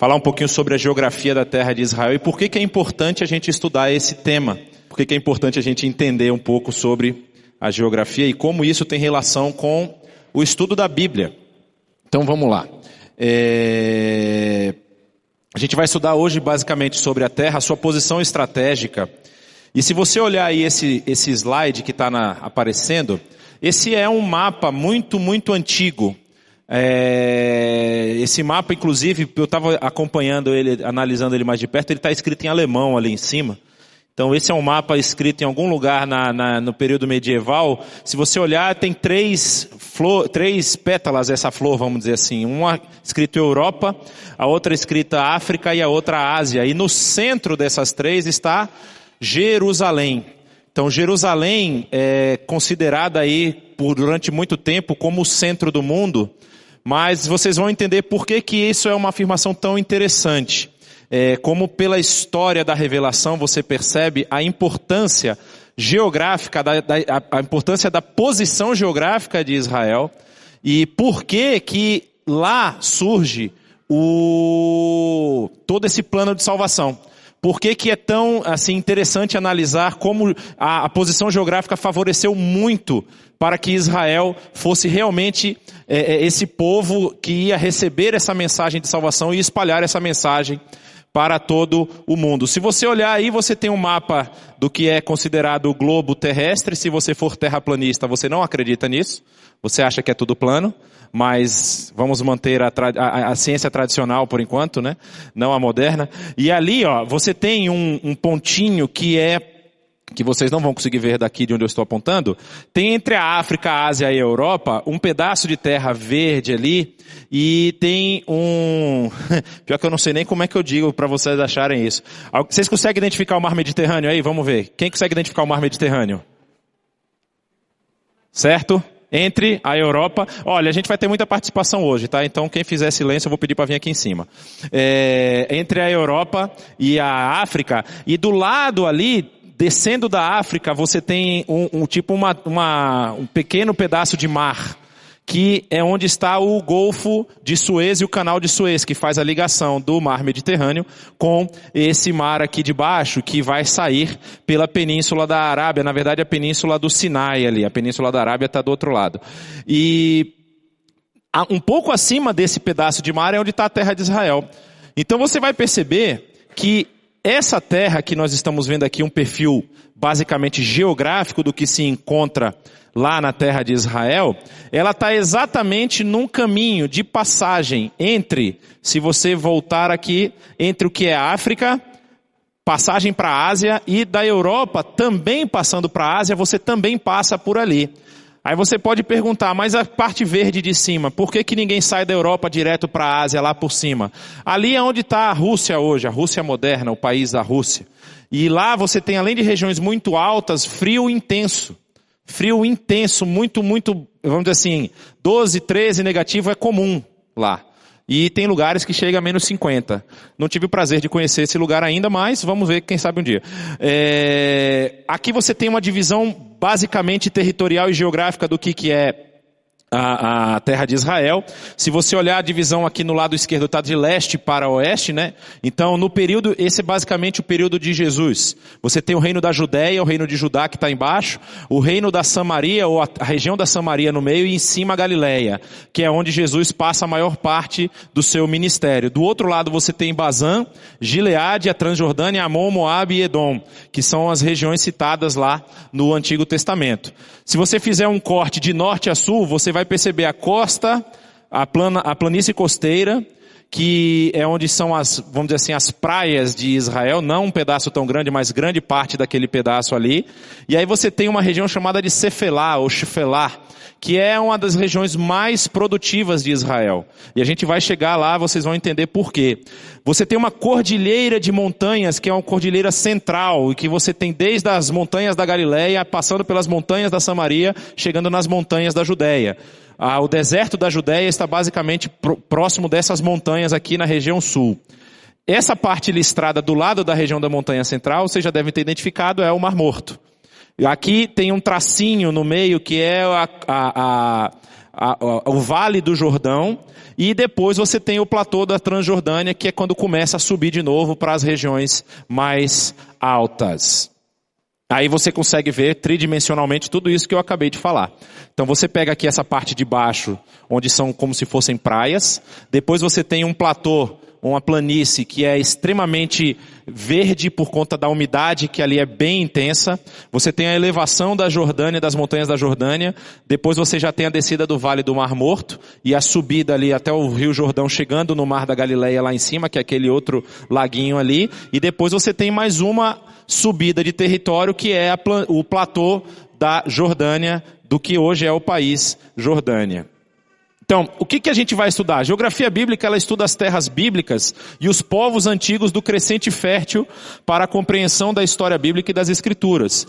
falar um pouquinho sobre a geografia da terra de Israel e por que, que é importante a gente estudar esse tema. Por que, que é importante a gente entender um pouco sobre a geografia e como isso tem relação com o estudo da Bíblia. Então vamos lá. É... A gente vai estudar hoje basicamente sobre a Terra, a sua posição estratégica. E se você olhar aí esse, esse slide que está aparecendo, esse é um mapa muito, muito antigo. É, esse mapa, inclusive, eu estava acompanhando ele, analisando ele mais de perto, ele está escrito em alemão ali em cima. Então esse é um mapa escrito em algum lugar na, na, no período medieval. Se você olhar, tem três, flor, três pétalas essa flor, vamos dizer assim. Uma escrita Europa, a outra escrita África e a outra Ásia. E no centro dessas três está Jerusalém. Então Jerusalém é considerada aí por durante muito tempo como o centro do mundo. Mas vocês vão entender por que, que isso é uma afirmação tão interessante. É, como pela história da revelação você percebe a importância geográfica, da, da, a importância da posição geográfica de Israel e por que que lá surge o, todo esse plano de salvação. Por que, que é tão assim interessante analisar como a, a, posição geográfica favoreceu muito para que Israel fosse realmente é, é, esse povo que ia receber essa mensagem de salvação e espalhar essa mensagem para todo o mundo. Se você olhar aí, você tem um mapa do que é considerado o globo terrestre. Se você for terraplanista, você não acredita nisso. Você acha que é tudo plano mas vamos manter a, a, a, ciência tradicional por enquanto, né? Não a moderna. E ali, ó, você tem um, um pontinho que é que vocês não vão conseguir ver daqui de onde eu estou apontando, tem entre a África, a Ásia e a Europa um pedaço de terra verde ali e tem um, pior que eu não sei nem como é que eu digo para vocês acharem isso. Vocês conseguem identificar o mar Mediterrâneo aí? Vamos ver. Quem consegue identificar o mar Mediterrâneo? Certo? Entre a Europa. Olha, a gente vai ter muita participação hoje, tá? Então quem fizer silêncio eu vou pedir para vir aqui em cima. É, entre a Europa e a África e do lado ali descendo da África você tem um, um tipo uma, uma, um pequeno pedaço de mar que é onde está o Golfo de Suez e o Canal de Suez, que faz a ligação do Mar Mediterrâneo com esse mar aqui de baixo, que vai sair pela Península da Arábia, na verdade a Península do Sinai ali, a Península da Arábia está do outro lado. E um pouco acima desse pedaço de mar é onde está a terra de Israel. Então você vai perceber que essa terra que nós estamos vendo aqui, um perfil basicamente geográfico do que se encontra lá na terra de Israel, ela está exatamente num caminho de passagem entre, se você voltar aqui, entre o que é África, passagem para a Ásia e da Europa também passando para a Ásia, você também passa por ali. Aí você pode perguntar, mas a parte verde de cima, por que, que ninguém sai da Europa direto para a Ásia lá por cima? Ali é onde está a Rússia hoje, a Rússia moderna, o país da Rússia. E lá você tem, além de regiões muito altas, frio intenso. Frio intenso, muito, muito, vamos dizer assim, 12, 13 negativo é comum lá. E tem lugares que chega a menos 50. Não tive o prazer de conhecer esse lugar ainda, mas vamos ver, quem sabe um dia. É... Aqui você tem uma divisão basicamente territorial e geográfica do que, que é a, a, terra de Israel. Se você olhar a divisão aqui no lado esquerdo, está de leste para oeste, né? Então, no período, esse é basicamente o período de Jesus. Você tem o reino da Judéia, o reino de Judá que está embaixo, o reino da Samaria, ou a, a, região da Samaria no meio, e em cima a Galileia, que é onde Jesus passa a maior parte do seu ministério. Do outro lado você tem Bazã, Gileade, a Transjordânia, Amon, Moab e Edom, que são as regiões citadas lá no Antigo Testamento. Se você fizer um corte de norte a sul, você vai perceber a costa, a, plana, a planície costeira, que é onde são as, vamos dizer assim, as praias de Israel, não um pedaço tão grande, mas grande parte daquele pedaço ali. E aí você tem uma região chamada de Cefelá, ou Shefelá, que é uma das regiões mais produtivas de Israel. E a gente vai chegar lá, vocês vão entender por quê. Você tem uma cordilheira de montanhas, que é uma cordilheira central, e que você tem desde as montanhas da Galileia, passando pelas montanhas da Samaria, chegando nas montanhas da Judéia. Ah, o deserto da Judéia está basicamente próximo dessas montanhas aqui na região sul. Essa parte listrada do lado da região da montanha central, vocês já devem ter identificado, é o Mar Morto. Aqui tem um tracinho no meio que é a, a, a, o Vale do Jordão, E depois você tem o platô da Transjordânia, que é quando começa a subir de novo para as regiões mais altas. Aí você consegue ver tridimensionalmente tudo isso que eu acabei de falar. Então você pega aqui essa parte de baixo, onde são como se fossem praias. Depois você tem um platô, uma planície que é extremamente verde por conta da umidade que ali é bem intensa. Você tem a elevação da Jordânia, das montanhas da Jordânia. Depois você já tem a descida do Vale do Mar Morto e a subida ali até o Rio Jordão chegando no Mar da Galileia lá em cima, que é aquele outro laguinho ali. E depois você tem mais uma subida de território que é o platô da Jordânia, do que hoje é o país Jordânia. Então, o que, que a gente vai estudar? A geografia bíblica, ela estuda as terras bíblicas e os povos antigos do crescente fértil para a compreensão da história bíblica e das escrituras.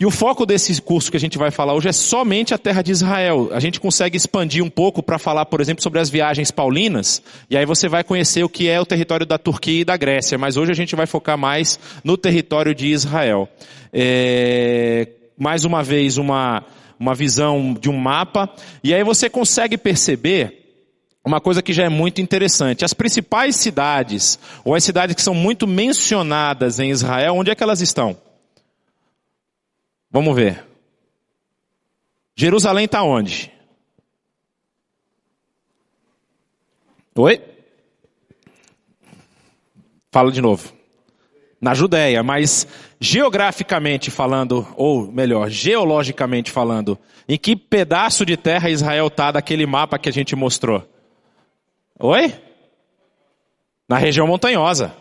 E o foco desse curso que a gente vai falar hoje é somente a terra de Israel. A gente consegue expandir um pouco para falar, por exemplo, sobre as viagens paulinas, e aí você vai conhecer o que é o território da Turquia e da Grécia, mas hoje a gente vai focar mais no território de Israel. É, mais uma vez, uma, uma visão de um mapa, e aí você consegue perceber uma coisa que já é muito interessante. As principais cidades, ou as cidades que são muito mencionadas em Israel, onde é que elas estão? Vamos ver. Jerusalém está onde? Oi? Fala de novo. Na Judéia, mas geograficamente falando, ou melhor, geologicamente falando, em que pedaço de terra Israel está daquele mapa que a gente mostrou? Oi? Na região montanhosa.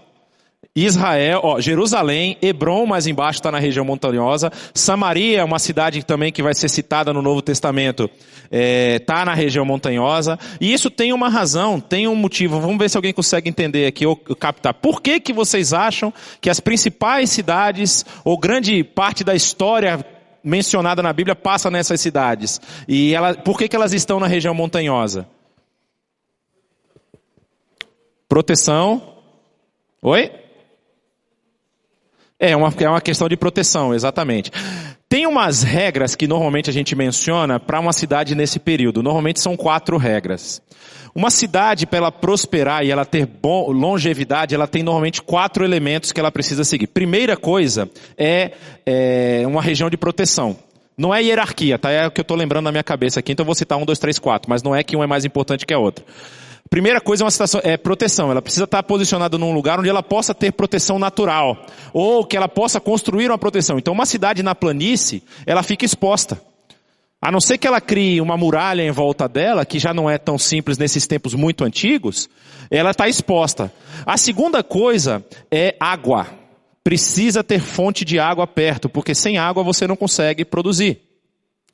Israel, ó, Jerusalém, Hebron mais embaixo está na região montanhosa, Samaria, uma cidade também que vai ser citada no Novo Testamento, está é, tá na região montanhosa, e isso tem uma razão, tem um motivo, vamos ver se alguém consegue entender aqui ou captar. Por que que vocês acham que as principais cidades, ou grande parte da história mencionada na Bíblia passa nessas cidades? E ela, por que que elas estão na região montanhosa? Proteção. Oi? É uma, é uma questão de proteção, exatamente. Tem umas regras que normalmente a gente menciona para uma cidade nesse período. Normalmente são quatro regras. Uma cidade, para ela prosperar e ela ter bom, longevidade, ela tem normalmente quatro elementos que ela precisa seguir. Primeira coisa é, é uma região de proteção. Não é hierarquia, tá? É o que eu estou lembrando na minha cabeça aqui, então vou citar um, dois, três, quatro, mas não é que um é mais importante que a outra. Primeira coisa é uma situação, é proteção. Ela precisa estar posicionada num lugar onde ela possa ter proteção natural. Ou que ela possa construir uma proteção. Então uma cidade na planície, ela fica exposta. A não ser que ela crie uma muralha em volta dela, que já não é tão simples nesses tempos muito antigos, ela está exposta. A segunda coisa é água. Precisa ter fonte de água perto, porque sem água você não consegue produzir.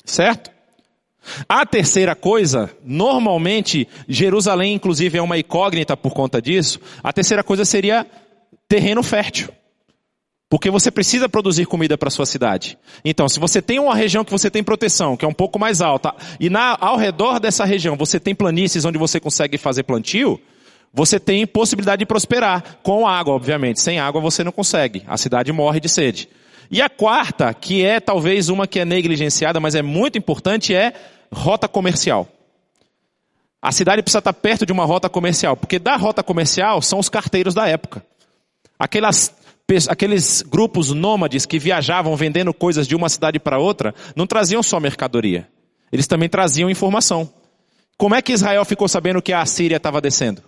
Certo? A terceira coisa, normalmente, Jerusalém inclusive é uma incógnita por conta disso, a terceira coisa seria terreno fértil. Porque você precisa produzir comida para sua cidade. Então, se você tem uma região que você tem proteção, que é um pouco mais alta, e na, ao redor dessa região você tem planícies onde você consegue fazer plantio, você tem possibilidade de prosperar. Com água, obviamente. Sem água você não consegue. A cidade morre de sede. E a quarta, que é talvez uma que é negligenciada, mas é muito importante, é rota comercial. A cidade precisa estar perto de uma rota comercial, porque da rota comercial são os carteiros da época. Aquelas, aqueles grupos nômades que viajavam vendendo coisas de uma cidade para outra, não traziam só mercadoria. Eles também traziam informação. Como é que Israel ficou sabendo que a Assíria estava descendo?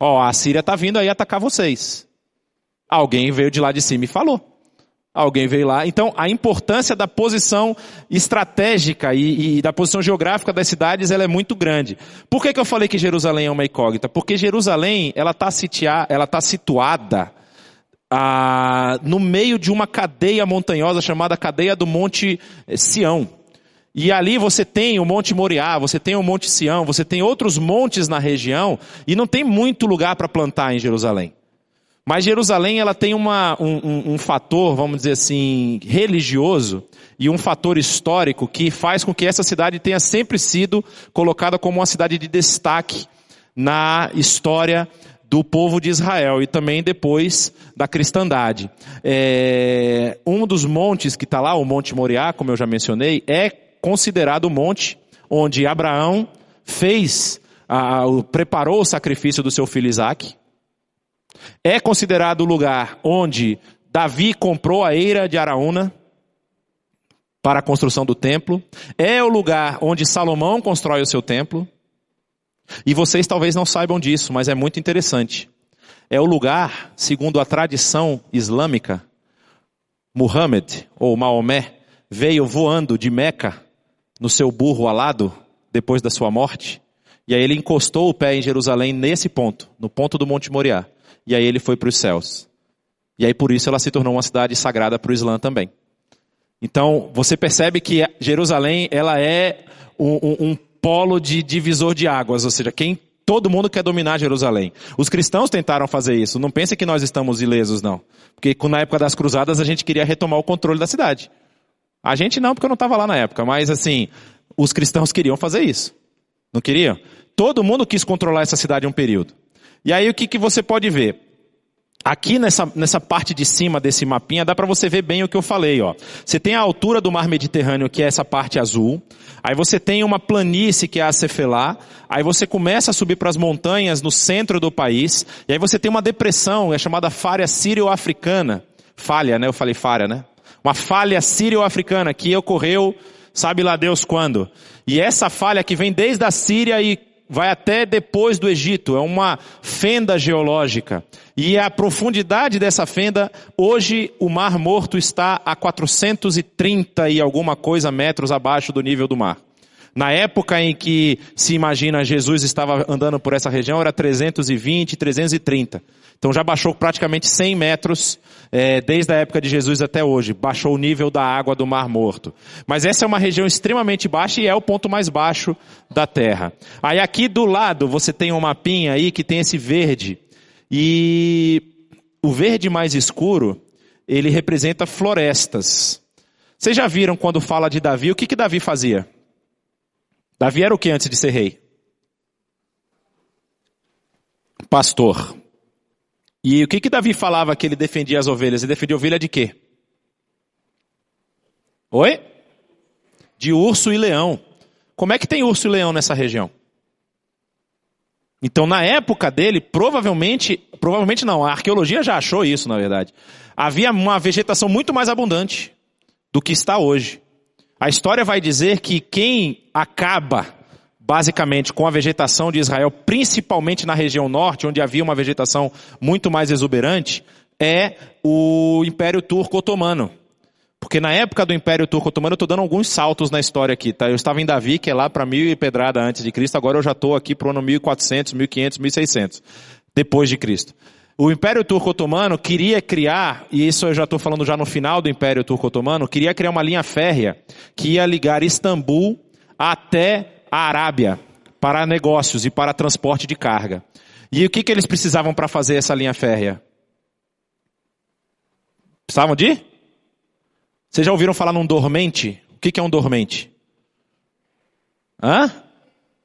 Ó, oh, a Assíria está vindo aí atacar vocês. Alguém veio de lá de cima e falou. Alguém veio lá. Então, a importância da posição estratégica e, e, da posição geográfica das cidades, ela é muito grande. Por que, que eu falei que Jerusalém é uma incógnita? Porque Jerusalém, ela está tá situada ah, no meio de uma cadeia montanhosa chamada cadeia do Monte Sião. E ali você tem o Monte Moriá, você tem o Monte Sião, você tem outros montes na região, e não tem muito lugar para plantar em Jerusalém. Mas Jerusalém ela tem uma, um, um, um, fator, vamos dizer assim, religioso e um fator histórico que faz com que essa cidade tenha sempre sido colocada como uma cidade de destaque na história do povo de Israel e também depois da cristandade. É, um dos montes que está lá, o Monte Moriá, como eu já mencionei, é considerado o monte onde Abraão fez a, preparou o sacrifício do seu filho Isaac. É considerado o lugar onde Davi comprou a eira de Araúna para a construção do templo. É o lugar onde Salomão constrói o seu templo. E vocês talvez não saibam disso, mas é muito interessante. É o lugar, segundo a tradição islâmica, Muhammad ou Maomé veio voando de Meca no seu burro alado depois da sua morte. E aí ele encostou o pé em Jerusalém nesse ponto, no ponto do Monte Moriá. E aí ele foi para os céus. E aí por isso ela se tornou uma cidade sagrada para o Islã também. Então você percebe que Jerusalém ela é um, um, um polo de divisor de águas, ou seja, quem todo mundo quer dominar Jerusalém. Os cristãos tentaram fazer isso. Não pense que nós estamos ilesos não, porque na época das cruzadas a gente queria retomar o controle da cidade. A gente não, porque eu não estava lá na época, mas assim, os cristãos queriam fazer isso. Não queriam? Todo mundo quis controlar essa cidade um período. E aí o que, que você pode ver? Aqui nessa, nessa parte de cima desse mapinha dá para você ver bem o que eu falei, ó. Você tem a altura do mar Mediterrâneo, que é essa parte azul. Aí você tem uma planície, que é a Cefelá. Aí você começa a subir para as montanhas no centro do país. E aí você tem uma depressão, é chamada falha sírio-africana. Falha, né? Eu falei falha, né? Uma falha sírio-africana que ocorreu, sabe lá Deus quando. E essa falha que vem desde a Síria e vai até depois do Egito, é uma fenda geológica. E a profundidade dessa fenda, hoje o Mar Morto está a 430 e alguma coisa metros abaixo do nível do mar. Na época em que se imagina Jesus estava andando por essa região, era 320, 330. Então já baixou praticamente 100 metros é, desde a época de Jesus até hoje. Baixou o nível da água do Mar Morto. Mas essa é uma região extremamente baixa e é o ponto mais baixo da Terra. Aí aqui do lado você tem um mapinha aí que tem esse verde. E o verde mais escuro, ele representa florestas. Vocês já viram quando fala de Davi, o que, que Davi fazia? Davi era o que antes de ser rei? Pastor. E o que que Davi falava que ele defendia as ovelhas? Ele defendia ovelha de quê? Oi? De urso e leão. Como é que tem urso e leão nessa região? Então, na época dele, provavelmente, provavelmente não, a arqueologia já achou isso, na verdade. Havia uma vegetação muito mais abundante do que está hoje. A história vai dizer que quem acaba basicamente com a vegetação de Israel, principalmente na região norte, onde havia uma vegetação muito mais exuberante, é o Império Turco Otomano. Porque na época do Império Turco Otomano, eu estou dando alguns saltos na história aqui, tá? Eu estava em Davi, que é lá para mil e pedrada antes de Cristo, agora eu já estou aqui para o ano 1400, 1500, 1600, depois de Cristo. O Império Turco Otomano queria criar, e isso eu já estou falando já no final do Império Turco Otomano, queria criar uma linha férrea que ia ligar Istambul até a Arábia para negócios e para transporte de carga. E o que, que eles precisavam para fazer essa linha férrea? Precisavam de? Vocês já ouviram falar num dormente? O que, que é um dormente? Hã?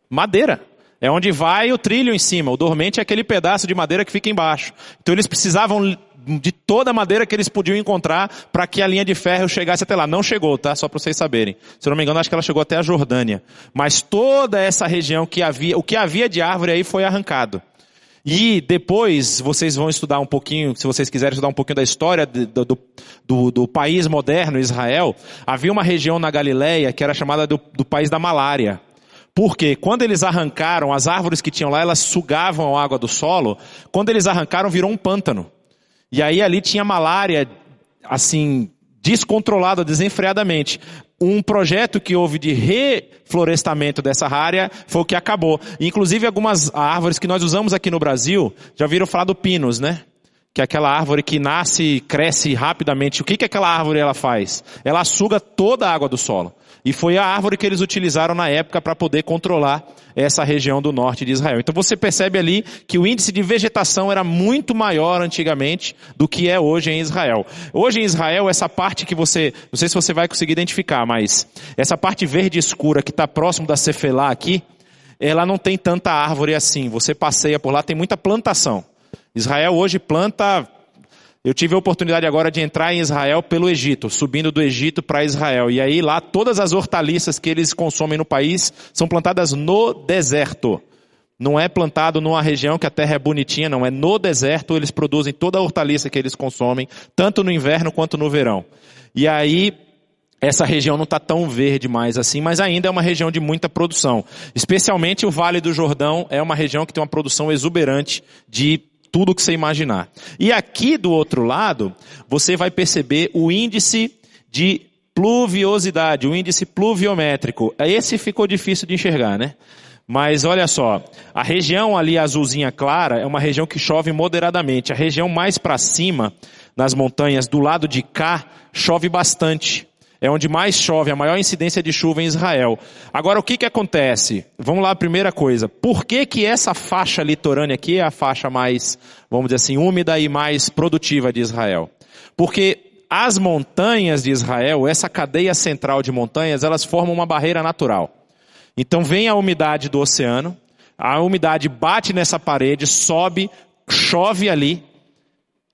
Madeira. É onde vai o trilho em cima. O dormente é aquele pedaço de madeira que fica embaixo. Então eles precisavam de toda a madeira que eles podiam encontrar para que a linha de ferro chegasse até lá. Não chegou, tá? Só para vocês saberem. Se eu não me engano, acho que ela chegou até a Jordânia. Mas toda essa região que havia, o que havia de árvore aí foi arrancado. E depois vocês vão estudar um pouquinho, se vocês quiserem estudar um pouquinho da história do, do, do, do país moderno, Israel, havia uma região na Galileia que era chamada do, do país da malária. Porque quando eles arrancaram, as árvores que tinham lá, elas sugavam a água do solo. Quando eles arrancaram, virou um pântano. E aí ali tinha malária, assim, descontrolada, desenfreadamente. Um projeto que houve de reflorestamento dessa área foi o que acabou. Inclusive algumas árvores que nós usamos aqui no Brasil, já viram falar do pinus, né? Que é aquela árvore que nasce e cresce rapidamente. O que, que aquela árvore ela faz? Ela suga toda a água do solo. E foi a árvore que eles utilizaram na época para poder controlar essa região do norte de Israel. Então você percebe ali que o índice de vegetação era muito maior antigamente do que é hoje em Israel. Hoje em Israel, essa parte que você, não sei se você vai conseguir identificar, mas essa parte verde escura que está próximo da Cefelá aqui, ela não tem tanta árvore assim. Você passeia por lá, tem muita plantação. Israel hoje planta eu tive a oportunidade agora de entrar em Israel pelo Egito, subindo do Egito para Israel. E aí lá todas as hortaliças que eles consomem no país são plantadas no deserto. não é plantado numa região que a terra é bonitinha, não. É no deserto, eles produzem toda a hortaliça que eles consomem, tanto no inverno quanto no verão. E aí, essa região não está tão verde mais assim, mas ainda é uma região de muita produção. Especialmente o Vale do Jordão é uma região que tem uma produção exuberante de tudo que você imaginar. E aqui do outro lado, você vai perceber o índice de pluviosidade, o índice pluviométrico. Esse ficou difícil de enxergar, né? Mas olha só, a região ali azulzinha clara é uma região que chove moderadamente. A região mais para cima, nas montanhas do lado de cá, chove bastante. É onde mais chove, a maior incidência de chuva em Israel. Agora o que que acontece? Vamos lá, primeira coisa. Por que que essa faixa litorânea aqui é a faixa mais, vamos dizer assim, úmida e mais produtiva de Israel? Porque as montanhas de Israel, essa cadeia central de montanhas, elas formam uma barreira natural. Então vem a umidade do oceano, a umidade bate nessa parede, sobe, chove ali,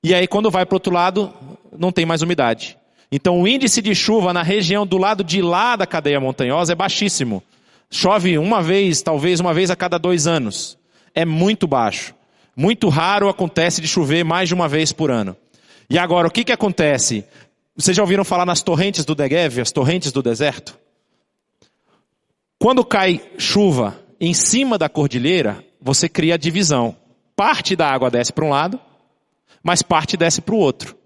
e aí quando vai para o outro lado, não tem mais umidade. Então o índice de chuva na região do lado de lá da cadeia montanhosa é baixíssimo. Chove uma vez, talvez uma vez a cada dois anos. É muito baixo. Muito raro acontece de chover mais de uma vez por ano. E agora, o que, que acontece? Vocês já ouviram falar nas torrentes do Negev, as torrentes do deserto? Quando cai chuva em cima da cordilheira, você cria a divisão. Parte da água desce para um lado, mas parte desce para o outro.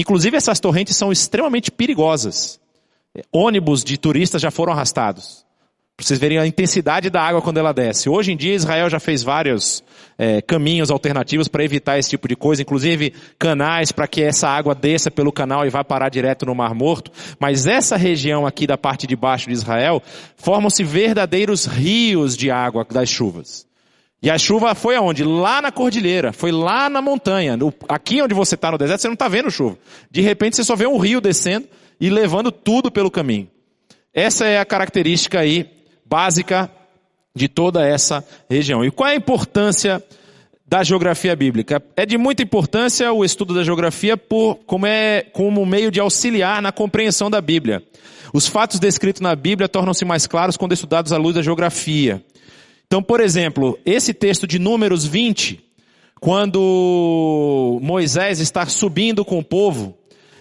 Inclusive essas torrentes são extremamente perigosas. Ônibus de turistas já foram arrastados. Para vocês verem a intensidade da água quando ela desce. Hoje em dia Israel já fez vários é, caminhos alternativos para evitar esse tipo de coisa, inclusive canais para que essa água desça pelo canal e vá parar direto no Mar Morto. Mas essa região aqui da parte de baixo de Israel formam-se verdadeiros rios de água das chuvas. E a chuva foi aonde? Lá na cordilheira, foi lá na montanha. Aqui onde você está no deserto, você não está vendo chuva. De repente você só vê um rio descendo e levando tudo pelo caminho. Essa é a característica aí básica de toda essa região. E qual é a importância da geografia bíblica? É de muita importância o estudo da geografia por, como, é, como meio de auxiliar na compreensão da Bíblia. Os fatos descritos na Bíblia tornam-se mais claros quando estudados à luz da geografia. Então, por exemplo, esse texto de Números 20, quando Moisés está subindo com o povo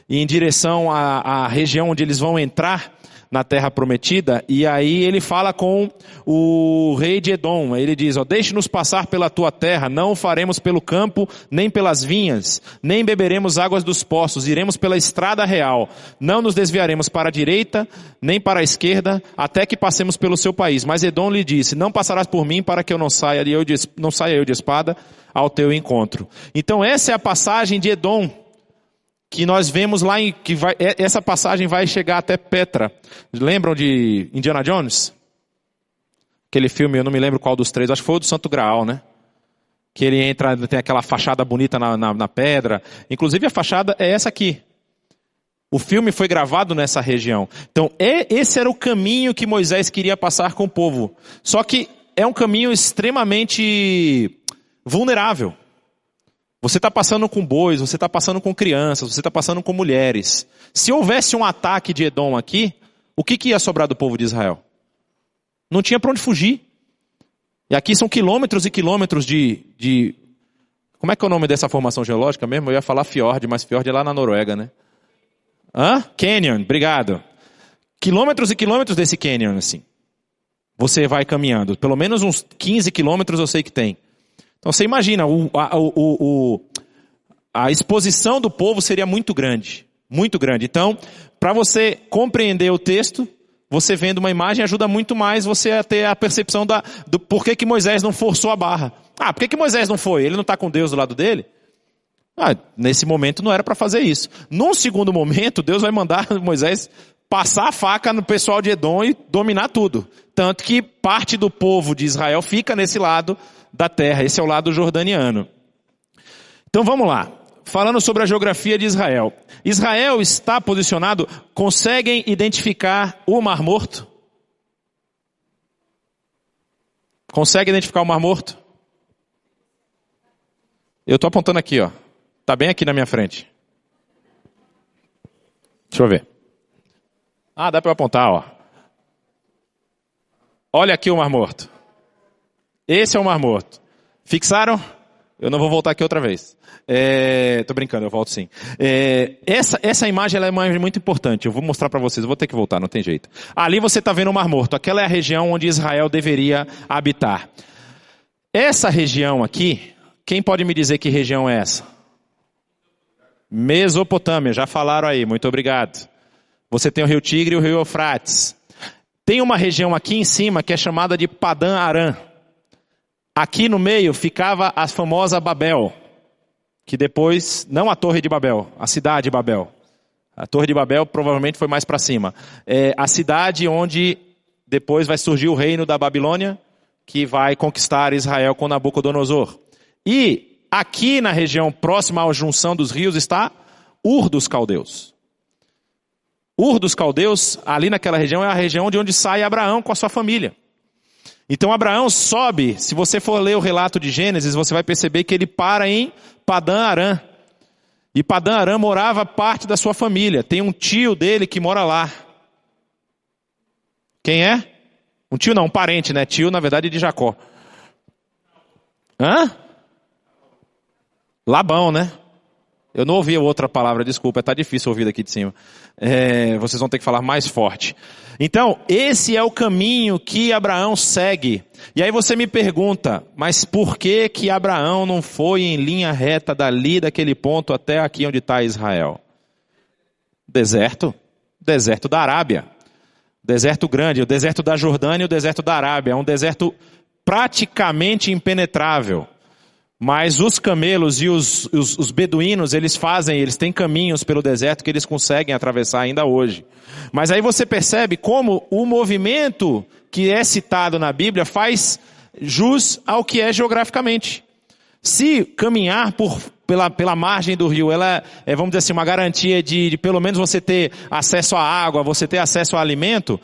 em direção à, à região onde eles vão entrar, na terra prometida, e aí ele fala com o rei de Edom, ele diz, ó, deixe-nos passar pela tua terra, não faremos pelo campo, nem pelas vinhas, nem beberemos águas dos poços, iremos pela estrada real, não nos desviaremos para a direita, nem para a esquerda, até que passemos pelo seu país. Mas Edom lhe disse, não passarás por mim para que eu não saia, eu de, não saia eu de espada ao teu encontro. Então essa é a passagem de Edom, que nós vemos lá em, que vai, é, essa passagem vai chegar até Petra. Lembram de Indiana Jones? Aquele filme, eu não me lembro qual dos três, acho que foi o do Santo Graal, né? Que ele entra, tem aquela fachada bonita na, na, na pedra. Inclusive a fachada é essa aqui. O filme foi gravado nessa região. Então, é, esse era o caminho que Moisés queria passar com o povo. Só que é um caminho extremamente vulnerável. Você está passando com bois, você está passando com crianças, você está passando com mulheres. Se houvesse um ataque de Edom aqui, o que, que ia sobrar do povo de Israel? Não tinha para onde fugir. E aqui são quilômetros e quilômetros de, de. Como é que é o nome dessa formação geológica mesmo? Eu ia falar fiord, mas fiord é lá na Noruega, né? Hã? Canyon, obrigado. Quilômetros e quilômetros desse canyon, assim. Você vai caminhando. Pelo menos uns 15 quilômetros eu sei que tem. Então você imagina, o, a, o, o, a exposição do povo seria muito grande. Muito grande. Então, para você compreender o texto, você vendo uma imagem ajuda muito mais você a ter a percepção da, do porquê que Moisés não forçou a barra. Ah, por que, que Moisés não foi? Ele não está com Deus do lado dele? Ah, nesse momento não era para fazer isso. Num segundo momento, Deus vai mandar Moisés passar a faca no pessoal de Edom e dominar tudo. Tanto que parte do povo de Israel fica nesse lado da terra. Esse é o lado jordaniano. Então vamos lá. Falando sobre a geografia de Israel. Israel está posicionado, conseguem identificar o Mar Morto? Consegue identificar o Mar Morto? Eu estou apontando aqui, ó. Está bem aqui na minha frente. Deixa eu ver. Ah, dá para apontar, ó. Olha aqui o Mar Morto. Esse é o Mar Morto. Fixaram? Eu não vou voltar aqui outra vez. É, tô brincando, eu volto sim. É, essa, essa imagem é uma imagem muito importante. Eu vou mostrar para vocês. Eu vou ter que voltar, não tem jeito. Ali você está vendo o Mar Morto. Aquela é a região onde Israel deveria habitar. Essa região aqui, quem pode me dizer que região é essa? Mesopotâmia, já falaram aí, muito obrigado. Você tem o rio Tigre e o rio Eufrates. Tem uma região aqui em cima que é chamada de Padã Aram. Aqui no meio ficava a famosa Babel, que depois, não a Torre de Babel, a cidade de Babel. A Torre de Babel provavelmente foi mais para cima. É a cidade onde depois vai surgir o reino da Babilônia, que vai conquistar Israel com Nabucodonosor. E aqui na região próxima à junção dos rios está Ur dos Caldeus. Ur dos Caldeus, ali naquela região, é a região de onde sai Abraão com a sua família. Então Abraão sobe, se você for ler o relato de Gênesis, você vai perceber que ele para em Padã Arã. E Padã Arã morava parte da sua família. Tem um tio dele que mora lá. Quem é? Um tio não, um parente, né? Tio, na verdade, de Jacó. Hã? Labão, né? Eu não ouvi outra palavra, desculpa, está difícil ouvir daqui de cima. É, vocês vão ter que falar mais forte. Então, esse é o caminho que Abraão segue. E aí você me pergunta, mas por que que Abraão não foi em linha reta dali, daquele ponto até aqui onde está Israel? Deserto. Deserto da Arábia. Deserto grande, o deserto da Jordânia e o deserto da Arábia. É um deserto praticamente impenetrável. Mas os camelos e os, os, os, beduínos, eles fazem, eles têm caminhos pelo deserto que eles conseguem atravessar ainda hoje. Mas aí você percebe como o movimento que é citado na Bíblia faz jus ao que é geograficamente. Se caminhar por, pela, pela margem do rio, ela é, vamos dizer assim, uma garantia de, de pelo menos você ter acesso à água, você ter acesso ao alimento,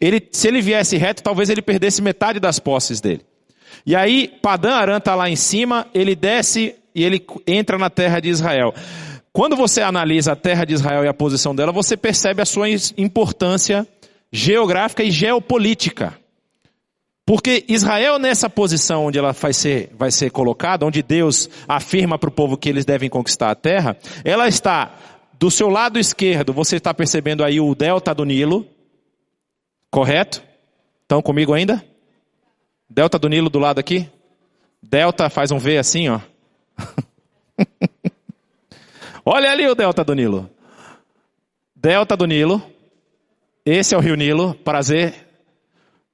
ele, se ele viesse reto, talvez ele perdesse metade das posses dele. E aí, Padã Aram está lá em cima, ele desce e ele entra na terra de Israel. Quando você analisa a terra de Israel e a posição dela, você percebe a sua importância geográfica e geopolítica. Porque Israel, nessa posição onde ela vai ser, vai ser colocada, onde Deus afirma para o povo que eles devem conquistar a terra, ela está do seu lado esquerdo, você está percebendo aí o delta do Nilo, correto? Estão comigo ainda? Delta do Nilo do lado aqui. Delta faz um V assim, ó. Olha ali o delta do Nilo. Delta do Nilo. Esse é o Rio Nilo. Prazer.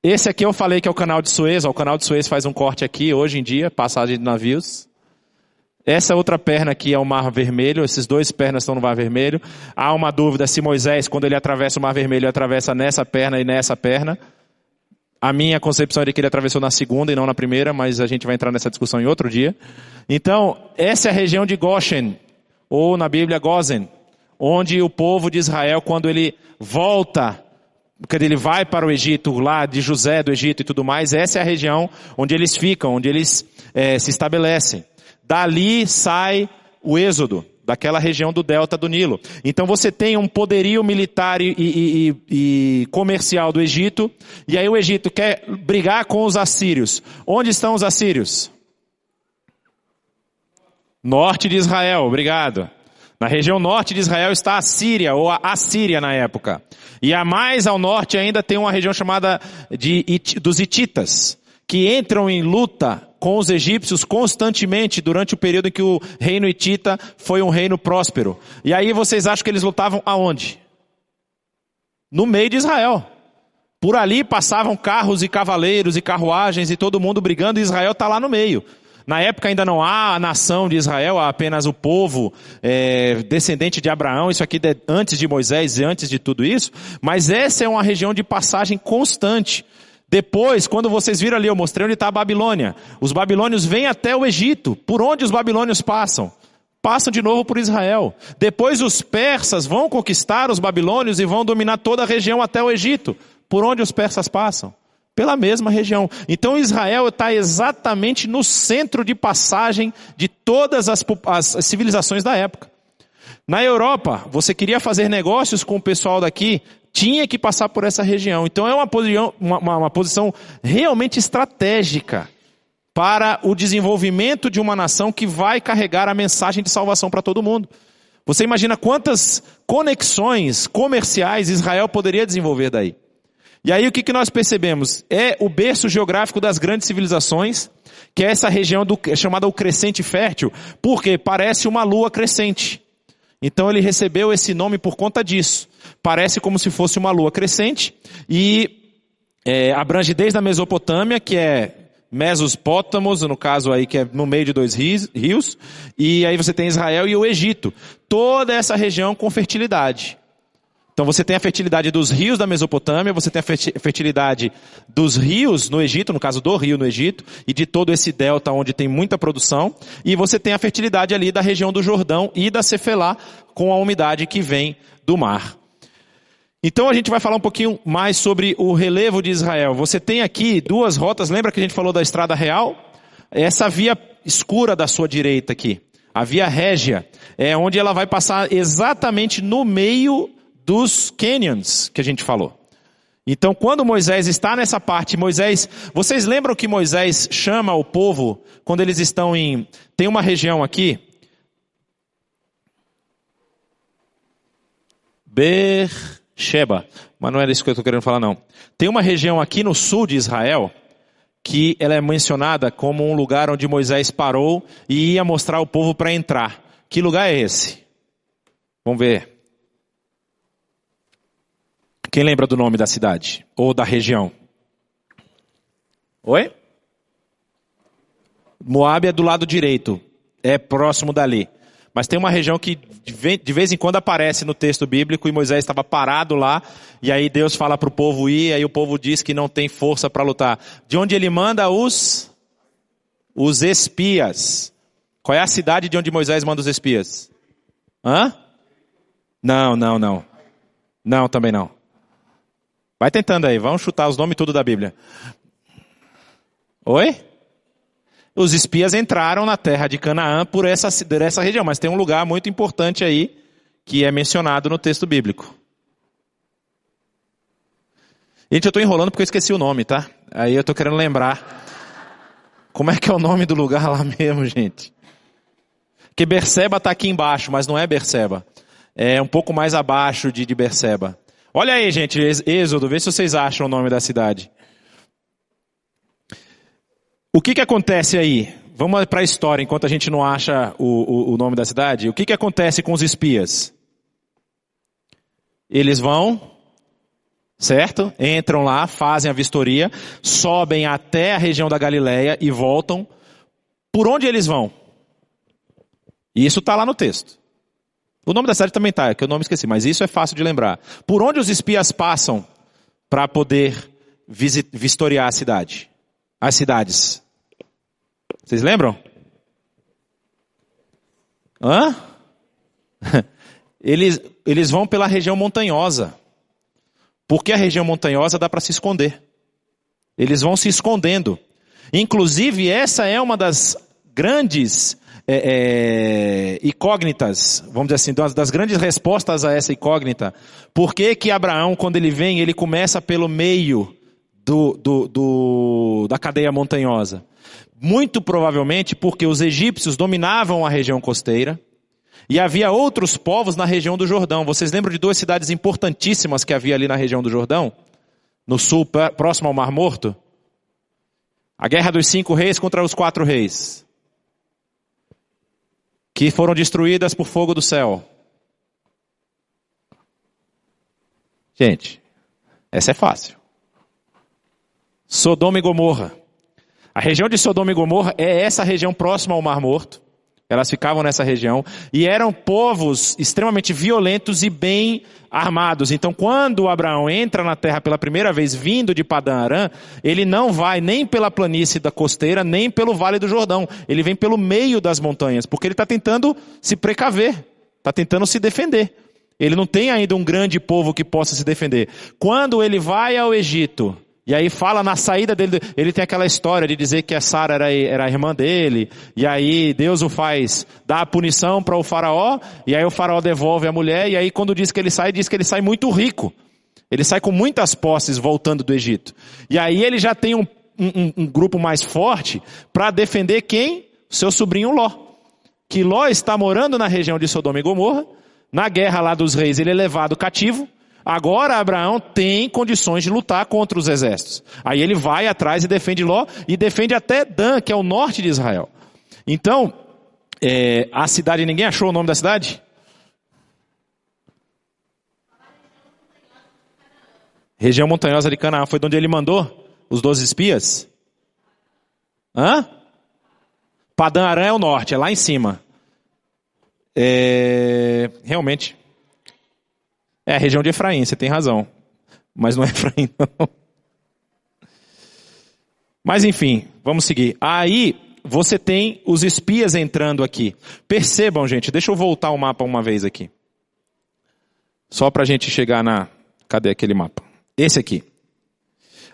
Esse aqui eu falei que é o canal de Suez. Ó, o canal de Suez faz um corte aqui hoje em dia, passagem de navios. Essa outra perna aqui é o Mar Vermelho, esses dois pernas estão no Mar Vermelho. Há uma dúvida se Moisés, quando ele atravessa o Mar Vermelho, atravessa nessa perna e nessa perna. A minha concepção é de que ele atravessou na segunda e não na primeira, mas a gente vai entrar nessa discussão em outro dia. Então, essa é a região de Goshen, ou na Bíblia Gozen, onde o povo de Israel, quando ele volta, quando ele vai para o Egito, lá de José do Egito e tudo mais, essa é a região onde eles ficam, onde eles é, se estabelecem. Dali sai o Êxodo daquela região do delta do Nilo. Então você tem um poderio militar e, e, e, comercial do Egito, e aí o Egito quer brigar com os assírios. Onde estão os assírios? Norte de Israel, obrigado. Na região norte de Israel está a Síria, ou a Assíria na época. E a mais ao norte ainda tem uma região chamada de, dos Hititas, que entram em luta com os egípcios constantemente durante o período em que o reino hitita foi um reino próspero. E aí vocês acham que eles lutavam aonde? No meio de Israel. Por ali passavam carros e cavaleiros e carruagens e todo mundo brigando e Israel está lá no meio. Na época ainda não há a nação de Israel, há apenas o povo é, descendente de Abraão, isso aqui é antes de Moisés e antes de tudo isso, mas essa é uma região de passagem constante. Depois, quando vocês viram ali, eu mostrei onde está a Babilônia. Os babilônios vêm até o Egito. Por onde os babilônios passam? Passam de novo por Israel. Depois os persas vão conquistar os babilônios e vão dominar toda a região até o Egito. Por onde os persas passam? Pela mesma região. Então Israel está exatamente no centro de passagem de todas as, as civilizações da época. Na Europa, você queria fazer negócios com o pessoal daqui, tinha que passar por essa região. Então é uma posição, uma, uma posição realmente estratégica para o desenvolvimento de uma nação que vai carregar a mensagem de salvação para todo mundo. Você imagina quantas conexões comerciais Israel poderia desenvolver daí? E aí o que, que nós percebemos? É o berço geográfico das grandes civilizações, que é essa região do, é chamada o crescente fértil, porque parece uma lua crescente. Então ele recebeu esse nome por conta disso. Parece como se fosse uma lua crescente e é, abrange desde a Mesopotâmia, que é Mesopótamos, no caso aí que é no meio de dois rios, e aí você tem Israel e o Egito. Toda essa região com fertilidade. Então você tem a fertilidade dos rios da Mesopotâmia, você tem a fertilidade dos rios no Egito, no caso do rio no Egito, e de todo esse delta onde tem muita produção, e você tem a fertilidade ali da região do Jordão e da Cefelá, com a umidade que vem do mar. Então a gente vai falar um pouquinho mais sobre o relevo de Israel. Você tem aqui duas rotas, lembra que a gente falou da estrada real? Essa via escura da sua direita aqui, a via régia, é onde ela vai passar exatamente no meio dos canyons que a gente falou. Então, quando Moisés está nessa parte, Moisés, vocês lembram que Moisés chama o povo quando eles estão em, tem uma região aqui, Ber Sheba. Mas não era isso que eu estou querendo falar, não. Tem uma região aqui no sul de Israel que ela é mencionada como um lugar onde Moisés parou e ia mostrar o povo para entrar. Que lugar é esse? Vamos ver. Quem lembra do nome da cidade? Ou da região? Oi? Moab é do lado direito. É próximo dali. Mas tem uma região que de vez em quando aparece no texto bíblico e Moisés estava parado lá, e aí Deus fala para o povo ir, e aí o povo diz que não tem força para lutar. De onde ele manda os os espias. Qual é a cidade de onde Moisés manda os espias? Hã? Não, não, não. Não, também não. Vai tentando aí, vamos chutar os nomes tudo da Bíblia. Oi? Os espias entraram na terra de Canaã por essa, por essa região, mas tem um lugar muito importante aí que é mencionado no texto bíblico. Gente, eu estou enrolando porque eu esqueci o nome, tá? Aí eu estou querendo lembrar. Como é que é o nome do lugar lá mesmo, gente? Que Berseba está aqui embaixo, mas não é Berseba. É um pouco mais abaixo de, de Berseba. Olha aí, gente, Êxodo, vê se vocês acham o nome da cidade. O que que acontece aí? Vamos para a história enquanto a gente não acha o, o, o nome da cidade. O que que acontece com os espias? Eles vão, certo? Entram lá, fazem a vistoria, sobem até a região da Galileia e voltam. Por onde eles vão? Isso está lá no texto. O nome da cidade também está, que eu não me esqueci, mas isso é fácil de lembrar. Por onde os espias passam para poder vistoriar a cidade? As cidades. Vocês lembram? Hã? Eles, eles vão pela região montanhosa. Porque a região montanhosa dá para se esconder. Eles vão se escondendo. Inclusive, essa é uma das grandes é, é, incógnitas, vamos dizer assim, das, das, grandes respostas a essa incógnita. Por que que Abraão, quando ele vem, ele começa pelo meio do, do, do, da cadeia montanhosa? Muito provavelmente porque os egípcios dominavam a região costeira e havia outros povos na região do Jordão. Vocês lembram de duas cidades importantíssimas que havia ali na região do Jordão? No sul, próximo ao Mar Morto? A guerra dos cinco reis contra os quatro reis. Que foram destruídas por fogo do céu. Gente, essa é fácil. Sodoma e Gomorra. A região de Sodoma e Gomorra é essa região próxima ao Mar Morto. Elas ficavam nessa região e eram povos extremamente violentos e bem armados. Então, quando Abraão entra na terra pela primeira vez, vindo de Padã Arã, ele não vai nem pela planície da costeira, nem pelo Vale do Jordão. Ele vem pelo meio das montanhas, porque ele está tentando se precaver, está tentando se defender. Ele não tem ainda um grande povo que possa se defender. Quando ele vai ao Egito, e aí fala na saída dele, ele tem aquela história de dizer que a Sara era, era a irmã dele, e aí Deus o faz, dá a punição para o faraó, e aí o faraó devolve a mulher, e aí quando diz que ele sai, diz que ele sai muito rico. Ele sai com muitas posses voltando do Egito. E aí ele já tem um um, um grupo mais forte para defender quem? Seu sobrinho Ló. Que Ló está morando na região de Sodoma e Gomorra, na guerra lá dos reis ele é levado cativo, Agora Abraão tem condições de lutar contra os exércitos. Aí ele vai atrás e defende Ló e defende até Dan, que é o norte de Israel. Então, é, a cidade, ninguém achou o nome da cidade? Região montanhosa de Canaã, foi de onde ele mandou os doze espias? Hã? Padã Arã é o norte, é lá em cima. É, realmente, é região de Efraim, você tem razão. Mas não é Efraim, não. Mas enfim, vamos seguir. Aí você tem os espias entrando aqui. Percebam, gente, deixa eu voltar o mapa uma vez aqui. Só para a gente chegar na. Cadê aquele mapa? Esse aqui.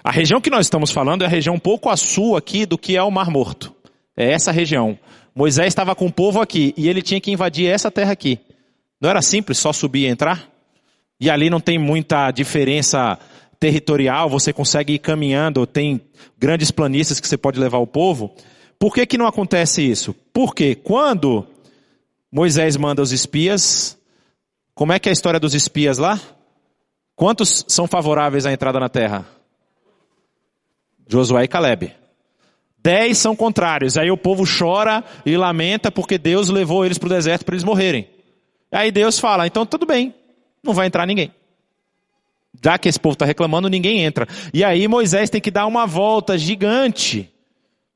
A região que nós estamos falando é a região um pouco a sul aqui do que é o Mar Morto. É essa região. Moisés estava com o povo aqui e ele tinha que invadir essa terra aqui. Não era simples só subir e entrar? E ali não tem muita diferença territorial, você consegue ir caminhando, tem grandes planícies que você pode levar o povo. Por que que não acontece isso? Porque quando Moisés manda os espias, como é que é a história dos espias lá? Quantos são favoráveis à entrada na terra? Josué e Caleb. Dez são contrários. Aí o povo chora e lamenta porque Deus levou eles para o deserto para eles morrerem. Aí Deus fala, então tudo bem, não vai entrar ninguém. Já que esse povo está reclamando, ninguém entra. E aí Moisés tem que dar uma volta gigante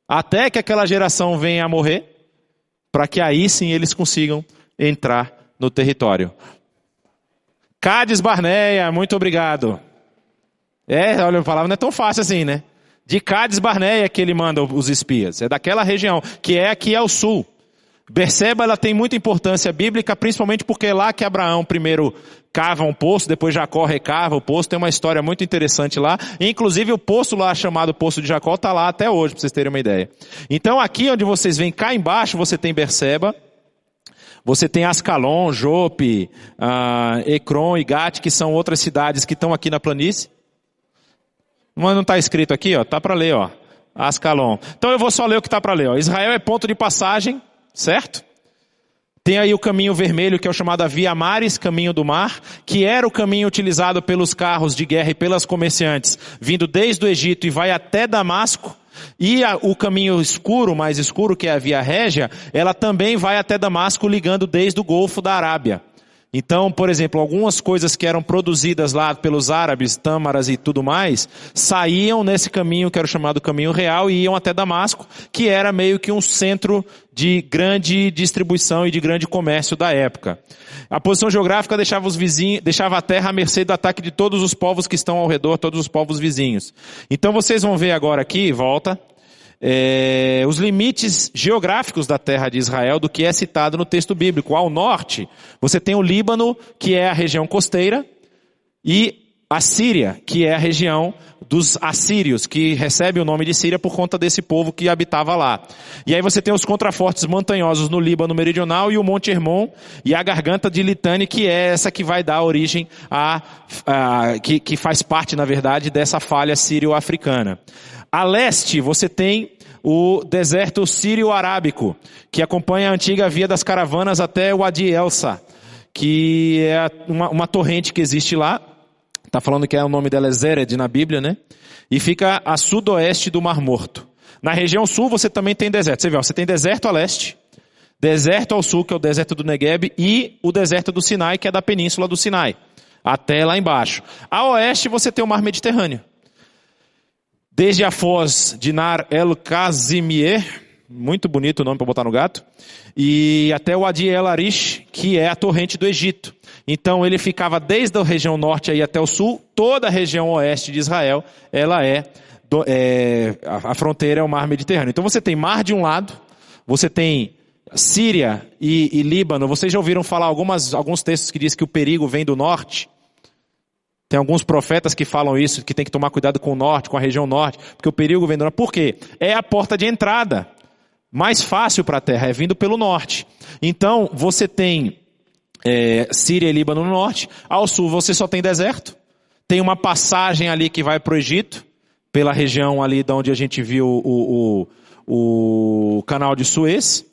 até que aquela geração venha a morrer, para que aí sim eles consigam entrar no território. Cádiz Barneia, muito obrigado. É, olha, a palavra não é tão fácil assim, né? De Cádiz Barneia que ele manda os espias. É daquela região, que é aqui ao sul. Berseba ela tem muita importância bíblica, principalmente porque é lá que Abraão primeiro cava um poço, depois Jacó recava o poço, tem uma história muito interessante lá. inclusive o poço lá chamado Poço de Jacó está lá até hoje, para vocês terem uma ideia. Então aqui onde vocês veem, cá embaixo você tem Berseba, você tem Ascalon, Jope, uh, e Gat, que são outras cidades que estão aqui na planície. Mas não está escrito aqui, ó, tá para ler, ó. Ascalon. Então eu vou só ler o que está para ler. Ó. Israel é ponto de passagem certo? Tem aí o caminho vermelho, que é o chamado Via Mares, caminho do mar, que era o caminho utilizado pelos carros de guerra e pelas comerciantes, vindo desde o Egito e vai até Damasco. E a, o caminho escuro, mais escuro, que é a Via Régia, ela também vai até Damasco, ligando desde o Golfo da Arábia. Então, por exemplo, algumas coisas que eram produzidas lá pelos árabes, tâmaras e tudo mais, saíam nesse caminho que era chamado caminho real e iam até Damasco, que era meio que um centro de grande distribuição e de grande comércio da época. A posição geográfica deixava os vizinhos, deixava a terra à mercê do ataque de todos os povos que estão ao redor, todos os povos vizinhos. Então vocês vão ver agora aqui, volta, é, os limites geográficos da terra de Israel do que é citado no texto bíblico. Ao norte, você tem o Líbano, que é a região costeira, e a Síria, que é a região dos assírios, que recebe o nome de Síria por conta desse povo que habitava lá. E aí você tem os contrafortes montanhosos no Líbano meridional e o Monte Hermon e a garganta de Litane, que é essa que vai dar origem a, a que, que faz parte, na verdade, dessa falha sírio-africana. A leste você tem o deserto sírio-arábico, que acompanha a antiga via das caravanas até o Adi Elsa, que é uma, uma torrente que existe lá. Está falando que é o nome dela é Zered na Bíblia, né? E fica a sudoeste do Mar Morto. Na região sul você também tem deserto. Você vê, ó, você tem deserto a leste, deserto ao sul, que é o deserto do Negueb, e o deserto do Sinai, que é da península do Sinai, até lá embaixo. A oeste você tem o Mar Mediterrâneo. Desde a foz de Nar El Kazimier, muito bonito o nome para botar no gato, e até o Adi El Arish, que é a torrente do Egito. Então ele ficava desde a região norte aí até o sul, toda a região oeste de Israel, ela é, é a fronteira é o mar Mediterrâneo. Então você tem mar de um lado, você tem Síria e, e Líbano. Vocês já ouviram falar algumas, alguns textos que diz que o perigo vem do norte? Tem alguns profetas que falam isso, que tem que tomar cuidado com o norte, com a região norte, porque o perigo vem do norte. Por quê? É a porta de entrada. Mais fácil para a terra, é vindo pelo norte. Então, você tem é, Síria e Líbano no norte, ao sul você só tem deserto, tem uma passagem ali que vai para o Egito, pela região ali de onde a gente viu o, o, o canal de Suez.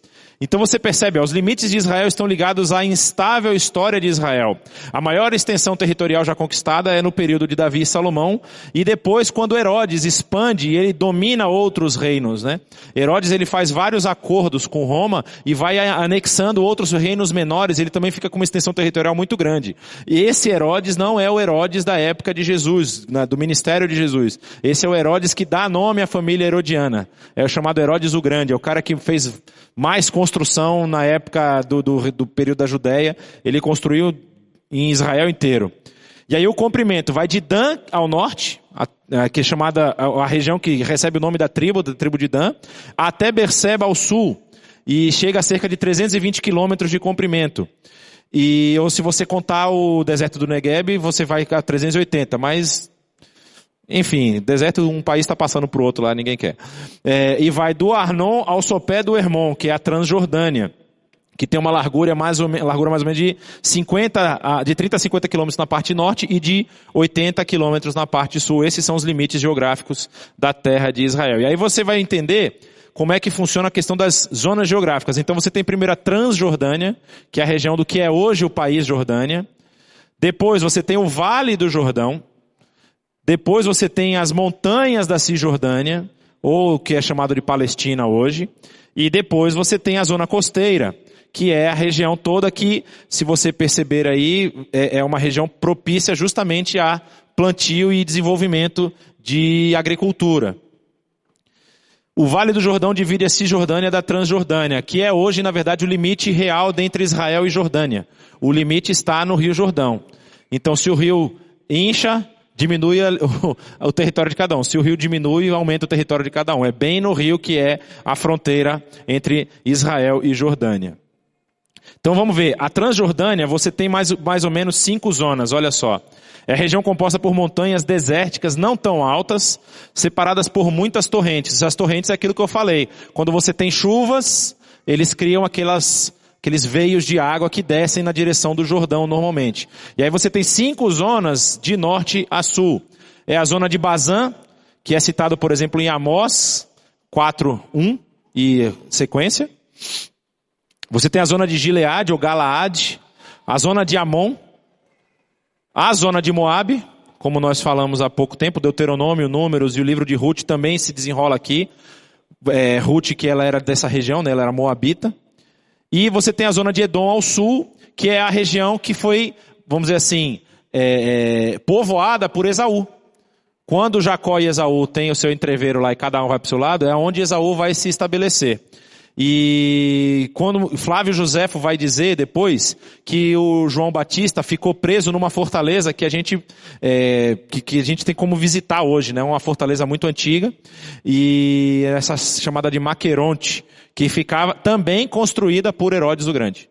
Então você percebe, ó, os limites de Israel estão ligados à instável história de Israel. A maior extensão territorial já conquistada é no período de Davi e Salomão, e depois quando Herodes expande e ele domina outros reinos, né? Herodes ele faz vários acordos com Roma e vai anexando outros reinos menores, ele também fica com uma extensão territorial muito grande. E esse Herodes não é o Herodes da época de Jesus, do ministério de Jesus. Esse é o Herodes que dá nome à família herodiana. É o chamado Herodes o Grande, é o cara que fez mais construção na época do, do, do período da Judéia. Ele construiu em Israel inteiro. E aí o comprimento vai de Dan ao norte, a, a, que é chamada a, a, região que recebe o nome da tribo, da tribo de Dan, até Berseba ao sul, e chega a cerca de 320 quilômetros de comprimento. E ou se você contar o deserto do Negev, você vai a 380, mas enfim, deserto, um país está passando para o outro lá, ninguém quer. É, e vai do Arnon ao sopé do Hermon, que é a Transjordânia, que tem uma largura mais ou, menos, largura mais ou menos de 50, de 30 a 50 quilômetros na parte norte e de 80 quilômetros na parte sul. Esses são os limites geográficos da terra de Israel. E aí você vai entender como é que funciona a questão das zonas geográficas. Então você tem primeiro a Transjordânia, que é a região do que é hoje o país Jordânia. Depois você tem o Vale do Jordão, depois você tem as montanhas da Cisjordânia, ou o que é chamado de Palestina hoje. E depois você tem a zona costeira, que é a região toda que, se você perceber aí, é, é uma região propícia justamente a plantio e desenvolvimento de agricultura. O Vale do Jordão divide a Cisjordânia da Transjordânia, que é hoje, na verdade, o limite real entre Israel e Jordânia. O limite está no Rio Jordão. Então, se o rio incha, diminui o, o, território de cada um. Se o rio diminui, aumenta o território de cada um. É bem no rio que é a fronteira entre Israel e Jordânia. Então vamos ver, a Transjordânia você tem mais, mais ou menos cinco zonas, olha só. É a região composta por montanhas desérticas não tão altas, separadas por muitas torrentes. As torrentes é aquilo que eu falei. Quando você tem chuvas, eles criam aquelas aqueles veios de água que descem na direção do Jordão normalmente. E aí você tem cinco zonas de norte a sul. É a zona de Bazan, que é citado, por exemplo, em Amós 4.1 e sequência. Você tem a zona de Gileade ou Galaad, a zona de Amon, a zona de Moabe, como nós falamos há pouco tempo, Deuteronômio, Números e o livro de Ruth também se desenrola aqui. É, Ruth, que ela era dessa região, né, ela era moabita. E você tem a zona de Edom ao sul, que é a região que foi, vamos dizer assim, é, é, povoada por Esaú. Quando Jacó e Esaú têm o seu entreveiro lá e cada um vai para o seu lado, é onde Esaú vai se estabelecer. E quando Flávio Josefo vai dizer depois que o João Batista ficou preso numa fortaleza que a gente é, que, que, a gente tem como visitar hoje, né? Uma fortaleza muito antiga e essa chamada de Maqueronte que ficava também construída por Herodes o Grande.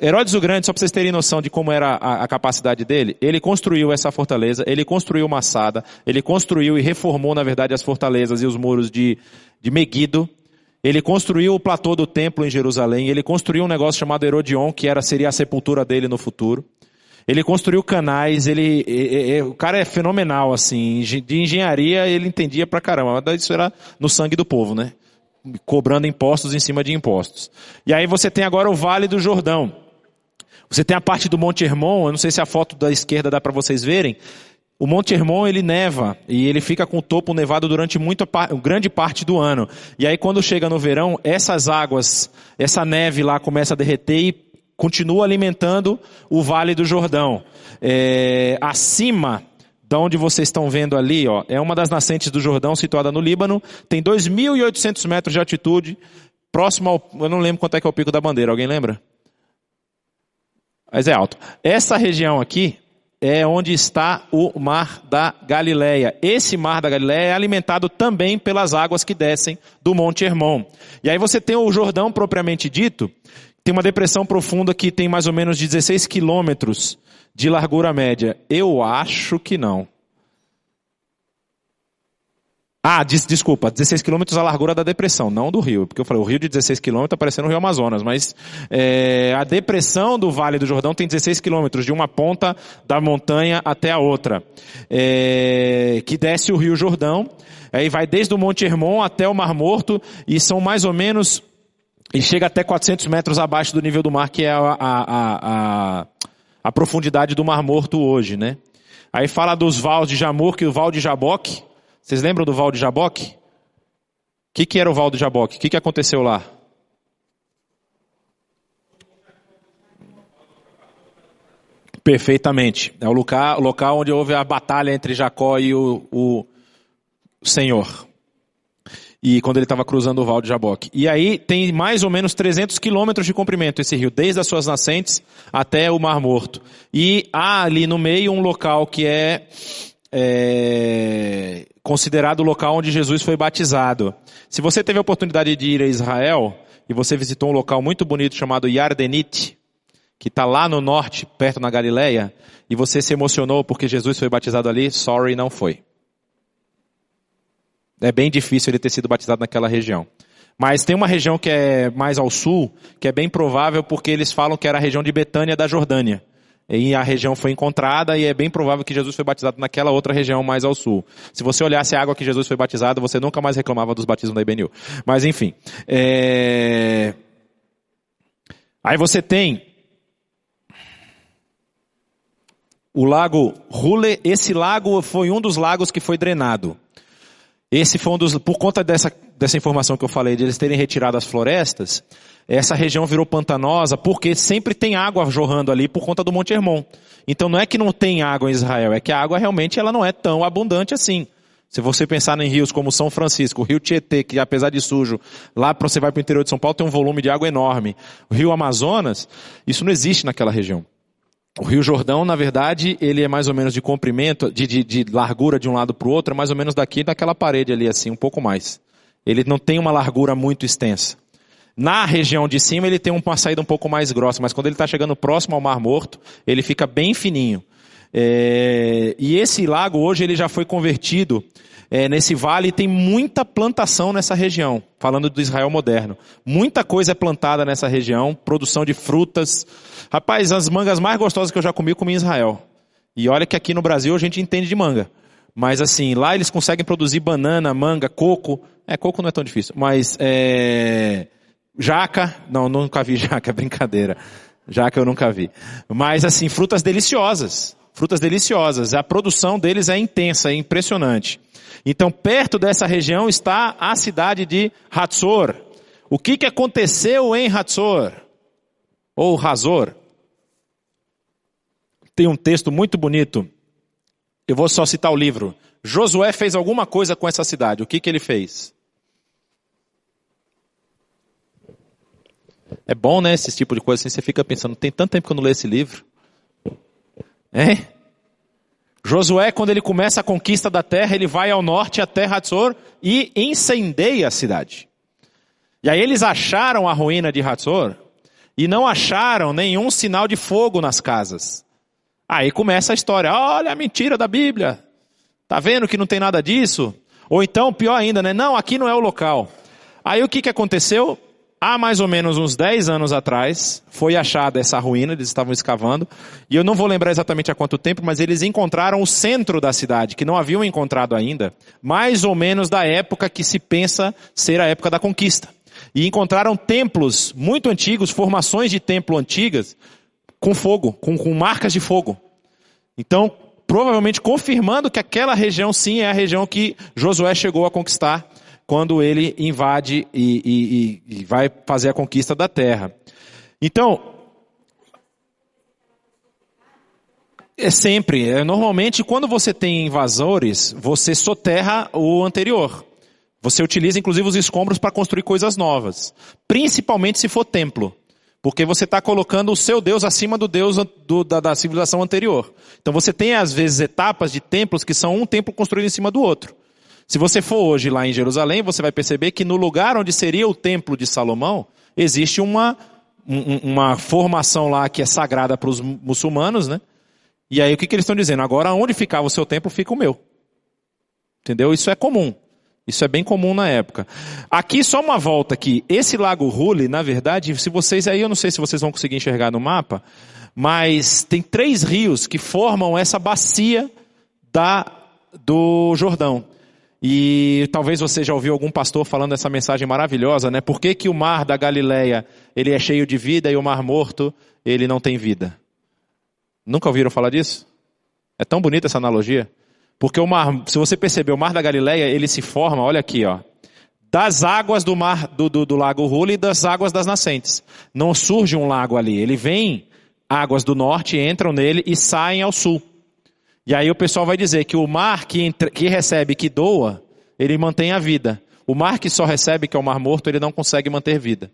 Herodes o Grande, só para vocês terem noção de como era a, a, capacidade dele, ele construiu essa fortaleza, ele construiu Massada, ele construiu e reformou, na verdade, as fortalezas e os muros de, de Meguido, ele construiu o platô do templo em Jerusalém, ele construiu um negócio chamado Herodion, que era, seria a sepultura dele no futuro. Ele construiu canais, ele, o cara é fenomenal, assim, de engenharia ele entendia pra caramba, mas isso era no sangue do povo, né? cobrando impostos em cima de impostos. E aí você tem agora o Vale do Jordão. Você tem a parte do Monte Hermon, eu não sei se a foto da esquerda dá para vocês verem. O Monte Hermon ele neva e ele fica com o topo nevado durante muito, grande parte do ano. E aí quando chega no verão, essas águas, essa neve lá começa a derreter e continua alimentando o Vale do Jordão. É, acima da onde vocês estão vendo ali, ó, é uma das nascentes do Jordão, situada no Líbano, tem 2.800 metros de altitude, próximo ao, eu não lembro quanto é que é o pico da bandeira, alguém lembra? Mas é alto. Essa região aqui é onde está o Mar da Galileia. Esse Mar da Galileia é alimentado também pelas águas que descem do Monte Hermon. E aí você tem o Jordão propriamente dito, tem uma depressão profunda que tem mais ou menos 16 quilômetros de largura média? Eu acho que não. Ah, des, desculpa, 16 quilômetros a largura da depressão, não do rio, porque eu falei, o rio de 16 quilômetros está parecendo o rio Amazonas, mas é, a depressão do Vale do Jordão tem 16 quilômetros, de uma ponta da montanha até a outra, é, que desce o rio Jordão, aí vai desde o Monte Hermon até o Mar Morto, e são mais ou menos, e chega até 400 metros abaixo do nível do mar, que é a, a, a, a profundidade do Mar Morto hoje, né? Aí fala dos vales de Jamur, que o Val de Jaboque, vocês lembram do Val de Jaboque? O que, que era o Val de Jaboque? O que, que aconteceu lá? Perfeitamente. É o local, local onde houve a batalha entre Jacó e o, o Senhor. E quando ele estava cruzando o Val de Jaboque. E aí tem mais ou menos 300 quilômetros de comprimento esse rio, desde as suas nascentes até o Mar Morto. E há ali no meio um local que é é, considerado o local onde Jesus foi batizado. Se você teve a oportunidade de ir a Israel e você visitou um local muito bonito chamado Yardenit, que está lá no norte, perto na Galileia, e você se emocionou porque Jesus foi batizado ali, sorry, não foi. É bem difícil ele ter sido batizado naquela região. Mas tem uma região que é mais ao sul, que é bem provável porque eles falam que era a região de Betânia da Jordânia e a região foi encontrada e é bem provável que Jesus foi batizado naquela outra região mais ao sul. Se você olhasse a água que Jesus foi batizado, você nunca mais reclamava dos batismos da IBNU. Mas enfim. É... Aí você tem o lago Rule. Esse lago foi um dos lagos que foi drenado. Esse foi um dos, por conta dessa, dessa informação que eu falei, de eles terem retirado as florestas, essa região virou pantanosa porque sempre tem água jorrando ali por conta do Monte Hermon. Então não é que não tem água em Israel, é que a água realmente ela não é tão abundante assim. Se você pensar em rios como São Francisco, o rio Tietê, que apesar de sujo, lá você vai para o interior de São Paulo tem um volume de água enorme. O rio Amazonas, isso não existe naquela região. O Rio Jordão, na verdade, ele é mais ou menos de comprimento, de, de, de largura de um lado para o outro, é mais ou menos daqui daquela parede ali, assim, um pouco mais. Ele não tem uma largura muito extensa. Na região de cima ele tem uma saída um pouco mais grossa, mas quando ele está chegando próximo ao Mar Morto, ele fica bem fininho. É, e esse lago hoje ele já foi convertido é, nesse vale tem muita plantação nessa região, falando do Israel moderno. Muita coisa é plantada nessa região, produção de frutas. Rapaz, as mangas mais gostosas que eu já comi, comi em Israel. E olha que aqui no Brasil a gente entende de manga. Mas assim, lá eles conseguem produzir banana, manga, coco. É, coco não é tão difícil, mas é, Jaca, não, nunca vi jaca, é brincadeira. Jaca eu nunca vi. Mas assim, frutas deliciosas. Frutas deliciosas. A produção deles é intensa, é impressionante. Então, perto dessa região está a cidade de Hatzor. O que, que aconteceu em Hatzor? Ou Hazor? Tem um texto muito bonito. Eu vou só citar o livro. Josué fez alguma coisa com essa cidade. O que, que ele fez? É bom, né, esse tipo de coisa assim, você fica pensando, tem tanto tempo que eu não leio esse livro. É? Josué, quando ele começa a conquista da terra, ele vai ao norte até Hatzor e incendeia a cidade. E aí eles acharam a ruína de Hatzor e não acharam nenhum sinal de fogo nas casas. Aí começa a história, olha a mentira da Bíblia. Tá vendo que não tem nada disso? Ou então, pior ainda, né? Não, aqui não é o local. Aí o que, que aconteceu? Há mais ou menos uns 10 anos atrás, foi achada essa ruína, eles estavam escavando, e eu não vou lembrar exatamente há quanto tempo, mas eles encontraram o centro da cidade, que não haviam encontrado ainda, mais ou menos da época que se pensa ser a época da conquista. E encontraram templos muito antigos, formações de templo antigas, com fogo, com, com marcas de fogo. Então, provavelmente confirmando que aquela região sim é a região que Josué chegou a conquistar quando ele invade e, e, e vai fazer a conquista da terra. Então, é sempre, é, normalmente quando você tem invasores, você soterra o anterior. Você utiliza inclusive os escombros para construir coisas novas. Principalmente se for templo. Porque você está colocando o seu Deus acima do Deus do, da, da, civilização anterior. Então você tem às vezes etapas de templos que são um templo construído em cima do outro. Se você for hoje lá em Jerusalém, você vai perceber que no lugar onde seria o templo de Salomão, existe uma, uma formação lá que é sagrada para os muçulmanos, né? E aí o que, que eles estão dizendo? Agora onde ficava o seu templo, fica o meu. Entendeu? Isso é comum. Isso é bem comum na época. Aqui só uma volta aqui. Esse lago Hule, na verdade, se vocês aí, eu não sei se vocês vão conseguir enxergar no mapa, mas tem três rios que formam essa bacia da, do Jordão. E talvez você já ouviu algum pastor falando essa mensagem maravilhosa, né? Por que, que o mar da Galileia, ele é cheio de vida e o mar morto, ele não tem vida? Nunca ouviram falar disso? É tão bonita essa analogia. Porque o mar, se você perceber, o mar da Galileia, ele se forma, olha aqui, ó, das águas do mar, do, do, do lago Rula e das águas das nascentes. Não surge um lago ali, ele vem, águas do norte entram nele e saem ao sul. E aí o pessoal vai dizer que o mar que, entra, que recebe, que doa, ele mantém a vida. O mar que só recebe, que é o mar morto, ele não consegue manter vida.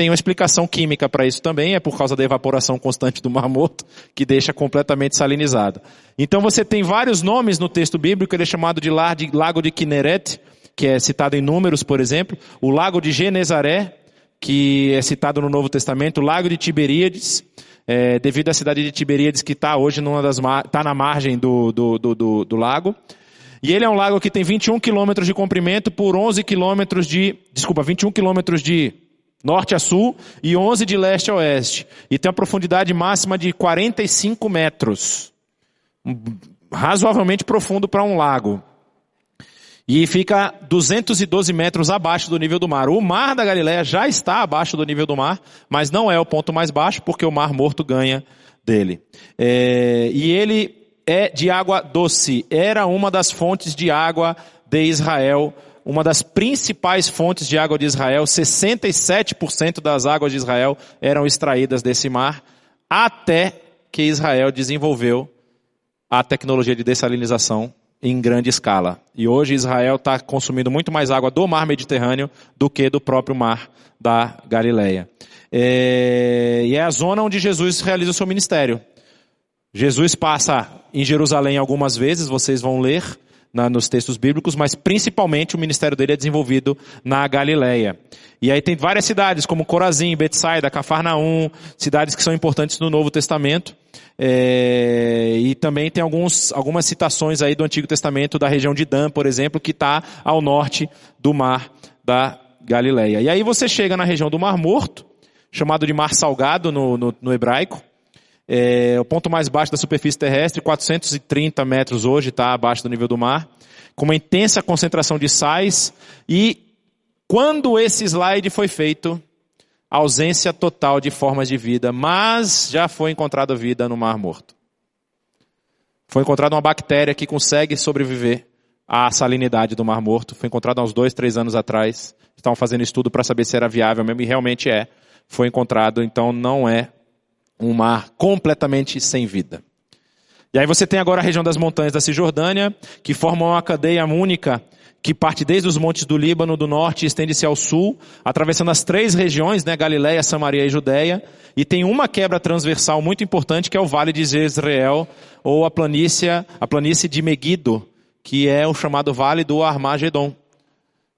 Tem uma explicação química para isso também, é por causa da evaporação constante do Mar Morto, que deixa completamente salinizado. Então você tem vários nomes no texto bíblico, ele é chamado de Lago de Kineret, que é citado em Números, por exemplo, o Lago de Genezaré, que é citado no Novo Testamento, o Lago de Tiberíades, é, devido à cidade de Tiberíades que está hoje numa das tá na margem do, do, do, do, lago. E ele é um lago que tem 21 quilômetros de comprimento por 11 quilômetros de, desculpa, 21 quilômetros de norte a sul, e 11 de leste a oeste. E tem uma profundidade máxima de 45 metros. Razoavelmente profundo para um lago. E fica 212 metros abaixo do nível do mar. O mar da Galileia já está abaixo do nível do mar, mas não é o ponto mais baixo, porque o mar morto ganha dele. É, e ele é de água doce. Era uma das fontes de água de Israel uma das principais fontes de água de Israel, 67% das águas de Israel eram extraídas desse mar, até que Israel desenvolveu a tecnologia de dessalinização em grande escala. E hoje Israel está consumindo muito mais água do mar Mediterrâneo do que do próprio mar da Galileia. É... E é a zona onde Jesus realiza o seu ministério. Jesus passa em Jerusalém algumas vezes, vocês vão ler na, nos textos bíblicos, mas principalmente o ministério dele é desenvolvido na Galileia. E aí tem várias cidades, como Corazim, Betsaida, Cafarnaum, cidades que são importantes no Novo Testamento. É, e também tem alguns, algumas citações aí do Antigo Testamento da região de Dan, por exemplo, que está ao norte do mar da Galileia. E aí você chega na região do Mar Morto, chamado de Mar Salgado no, no, no hebraico, é, o ponto mais baixo da superfície terrestre, 430 metros hoje, está abaixo do nível do mar, com uma intensa concentração de sais. E quando esse slide foi feito, ausência total de formas de vida, mas já foi encontrada vida no Mar Morto. Foi encontrada uma bactéria que consegue sobreviver à salinidade do Mar Morto. Foi encontrada há uns dois, três anos atrás. Estavam fazendo estudo para saber se era viável mesmo, e realmente é. Foi encontrado, então não é um mar completamente sem vida. E aí você tem agora a região das montanhas da Cisjordânia, que formam uma cadeia única que parte desde os montes do Líbano do norte e estende-se ao sul, atravessando as três regiões, né, Galiléia, Samaria e Judéia, e tem uma quebra transversal muito importante que é o Vale de Jezreel, ou a planície, a planície de Megido, que é o chamado Vale do Armagedon.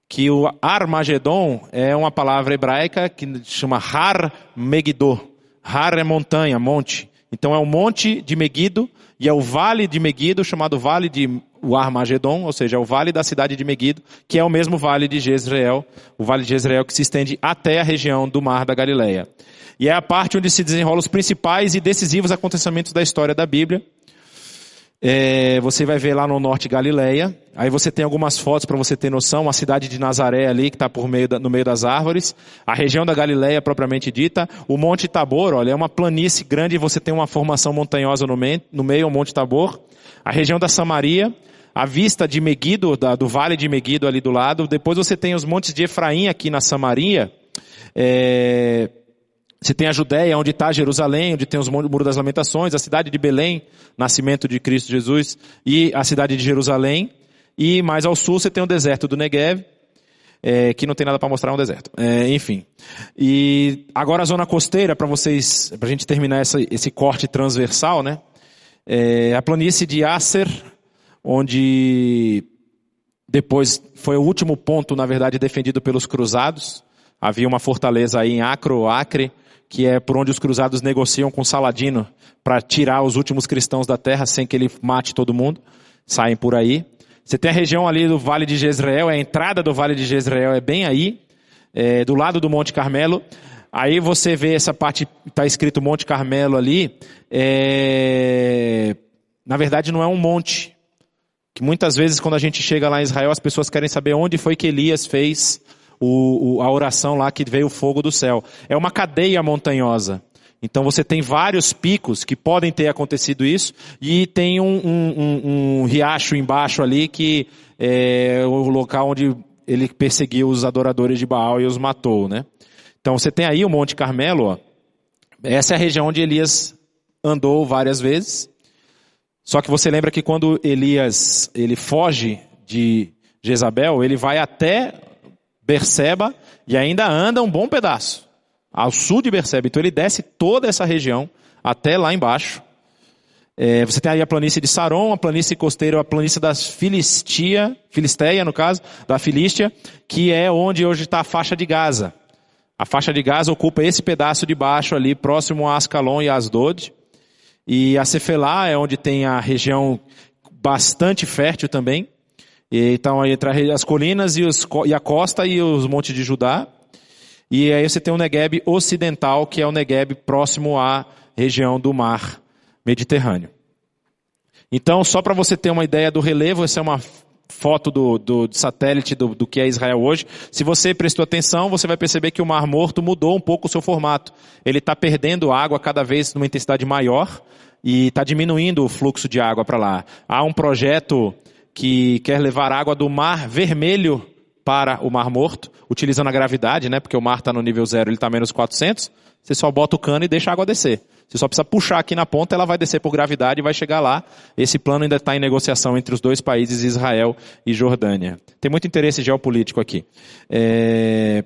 Que o Armagedon é uma palavra hebraica que chama Har Megiddo, Har é montanha, monte. Então é o monte de Megido e é o vale de Megido, chamado Vale de Armagedon, ou seja, é o vale da cidade de Megido, que é o mesmo vale de Jezreel, o vale de Jezreel que se estende até a região do mar da Galileia. E é a parte onde se desenrolam os principais e decisivos acontecimentos da história da Bíblia. É, você vai ver lá no norte Galileia. Aí você tem algumas fotos para você ter noção. A cidade de Nazaré ali, que está meio no meio das árvores. A região da Galileia propriamente dita. O Monte Tabor, olha, é uma planície grande e você tem uma formação montanhosa no meio, no meio o Monte Tabor. A região da Samaria. A vista de Megido, da, do vale de Megido ali do lado. Depois você tem os montes de Efraim aqui na Samaria. É, você tem a Judéia, onde está Jerusalém, onde tem os Muros das Lamentações, a cidade de Belém, nascimento de Cristo Jesus, e a cidade de Jerusalém. E mais ao sul você tem o deserto do Negev, é, que não tem nada para mostrar, é um deserto. É, enfim. E agora a zona costeira, para vocês, para a gente terminar essa, esse corte transversal, né? É a planície de Acer, onde depois foi o último ponto, na verdade, defendido pelos cruzados. Havia uma fortaleza aí em Acro, Acre, que é por onde os cruzados negociam com Saladino para tirar os últimos cristãos da terra sem que ele mate todo mundo. Saem por aí. Você tem a região ali do Vale de Jezreel, a entrada do Vale de Jezreel é bem aí, é, do lado do Monte Carmelo. Aí você vê essa parte, está escrito Monte Carmelo ali, é, na verdade não é um monte. Que muitas vezes quando a gente chega lá em Israel, as pessoas querem saber onde foi que Elias fez o, o, a oração lá que veio o fogo do céu. É uma cadeia montanhosa. Então você tem vários picos que podem ter acontecido isso, e tem um, um, um, um riacho embaixo ali que é o local onde ele perseguiu os adoradores de Baal e os matou, né? Então você tem aí o Monte Carmelo, ó. essa é a região onde Elias andou várias vezes. Só que você lembra que quando Elias ele foge de Jezabel, ele vai até Berseba e ainda anda um bom pedaço ao sul de Berseba. Então ele desce toda essa região até lá embaixo. É, você tem aí a planície de Saron, a planície costeira, a planície das Filistia, Filisteia no caso, da Filístia, que é onde hoje está a faixa de Gaza. A faixa de Gaza ocupa esse pedaço de baixo ali, próximo a Ascalon e Asdod. E a Cefelá é onde tem a região bastante fértil também. E, então, entre as colinas e, os, e a costa e os montes de Judá. E aí você tem o Negueb ocidental, que é o Negueb próximo à região do mar Mediterrâneo. Então, só para você ter uma ideia do relevo, essa é uma foto do, do, do satélite do, do, que é Israel hoje. Se você prestou atenção, você vai perceber que o Mar Morto mudou um pouco o seu formato. Ele está perdendo água cada vez numa intensidade maior e está diminuindo o fluxo de água para lá. Há um projeto que quer levar água do Mar Vermelho para o Mar Morto, utilizando a gravidade, né? Porque o mar está no nível zero, ele está menos 400. Você só bota o cano e deixa a água descer. Você só precisa puxar aqui na ponta, ela vai descer por gravidade e vai chegar lá. Esse plano ainda está em negociação entre os dois países, Israel e Jordânia. Tem muito interesse geopolítico aqui. É...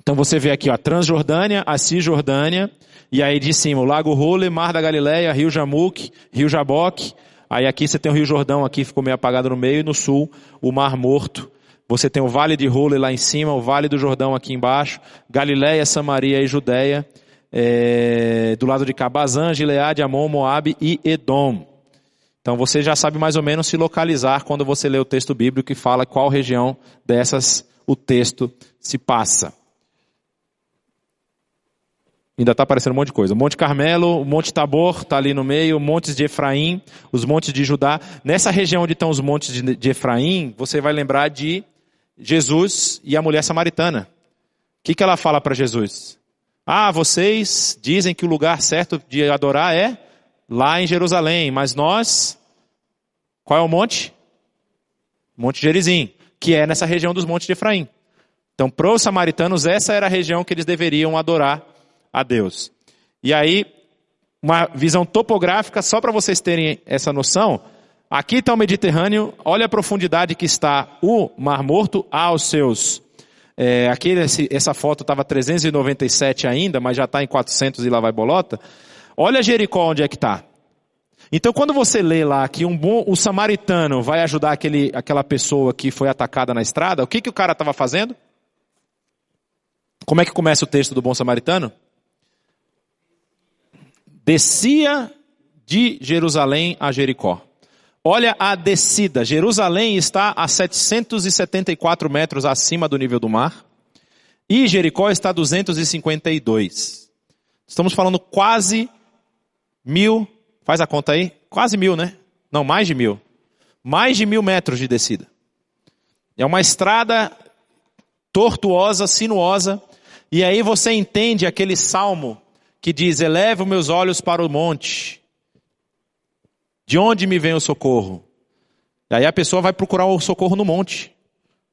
Então você vê aqui, ó, Transjordânia, a Cisjordânia, e aí de cima o Lago Role, Mar da Galileia, Rio Jamuk, Rio Jaboque. Aí aqui você tem o Rio Jordão, aqui ficou meio apagado no meio, e no sul o Mar Morto, você tem o Vale de Role lá em cima, o Vale do Jordão aqui embaixo, Galiléia, Samaria e Judéia, é, do lado de Cabazã, Gileade, Amon, Moabe e Edom. Então você já sabe mais ou menos se localizar quando você lê o texto bíblico que fala qual região dessas o texto se passa. Ainda está aparecendo um monte de coisa. O Monte Carmelo, o Monte Tabor está ali no meio, montes de Efraim, os montes de Judá. Nessa região onde estão os montes de, de Efraim, você vai lembrar de Jesus e a mulher samaritana. O que, que ela fala para Jesus? Ah, vocês dizem que o lugar certo de adorar é lá em Jerusalém, mas nós, qual é o monte? Monte Gerizim, que é nessa região dos montes de Efraim. Então, para os samaritanos, essa era a região que eles deveriam adorar a Deus. E aí, uma visão topográfica, só para vocês terem essa noção, Aqui está o Mediterrâneo, olha a profundidade que está o Mar Morto aos seus. É, aqui esse, essa foto estava 397 ainda, mas já está em 400 e lá vai bolota. Olha Jericó onde é que está. Então quando você lê lá que um bom, o samaritano vai ajudar aquele, aquela pessoa que foi atacada na estrada, o que, que o cara estava fazendo? Como é que começa o texto do bom samaritano? Descia de Jerusalém a Jericó. Olha a descida. Jerusalém está a 774 metros acima do nível do mar. E Jericó está a 252. Estamos falando quase mil. Faz a conta aí. Quase mil, né? Não, mais de mil. Mais de mil metros de descida. É uma estrada tortuosa, sinuosa. E aí você entende aquele salmo que diz: Eleva meus olhos para o monte de onde me vem o socorro? Aí a pessoa vai procurar o socorro no monte,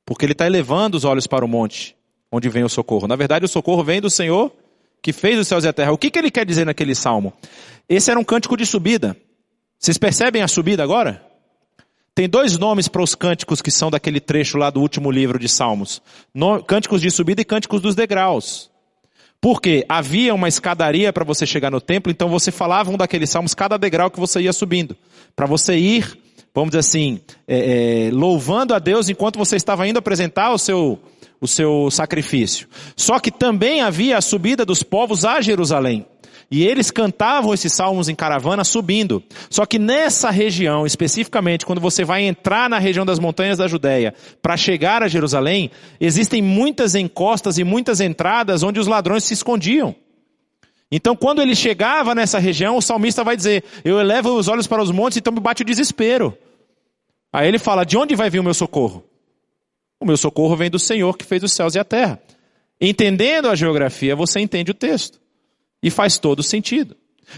porque ele está elevando os olhos para o monte, onde vem o socorro. Na verdade, o socorro vem do Senhor que fez os céus e a terra. O que, que ele quer dizer naquele salmo? Esse era um cântico de subida. Vocês percebem a subida agora? Tem dois nomes para os cânticos que são daquele trecho lá do último livro de Salmos: cânticos de subida e cânticos dos degraus. Porque havia uma escadaria para você chegar no templo, então você falava um daqueles salmos, cada degrau que você ia subindo. Para você ir, vamos dizer assim, é, é, louvando a Deus enquanto você estava indo apresentar o seu, o seu sacrifício. Só que também havia a subida dos povos a Jerusalém. E eles cantavam esses salmos em caravana subindo. Só que nessa região, especificamente, quando você vai entrar na região das montanhas da Judéia para chegar a Jerusalém, existem muitas encostas e muitas entradas onde os ladrões se escondiam. Então, quando ele chegava nessa região, o salmista vai dizer: Eu elevo os olhos para os montes, então me bate o desespero. Aí ele fala: De onde vai vir o meu socorro? O meu socorro vem do Senhor que fez os céus e a terra. Entendendo a geografia, você entende o texto. E faz todo sentido.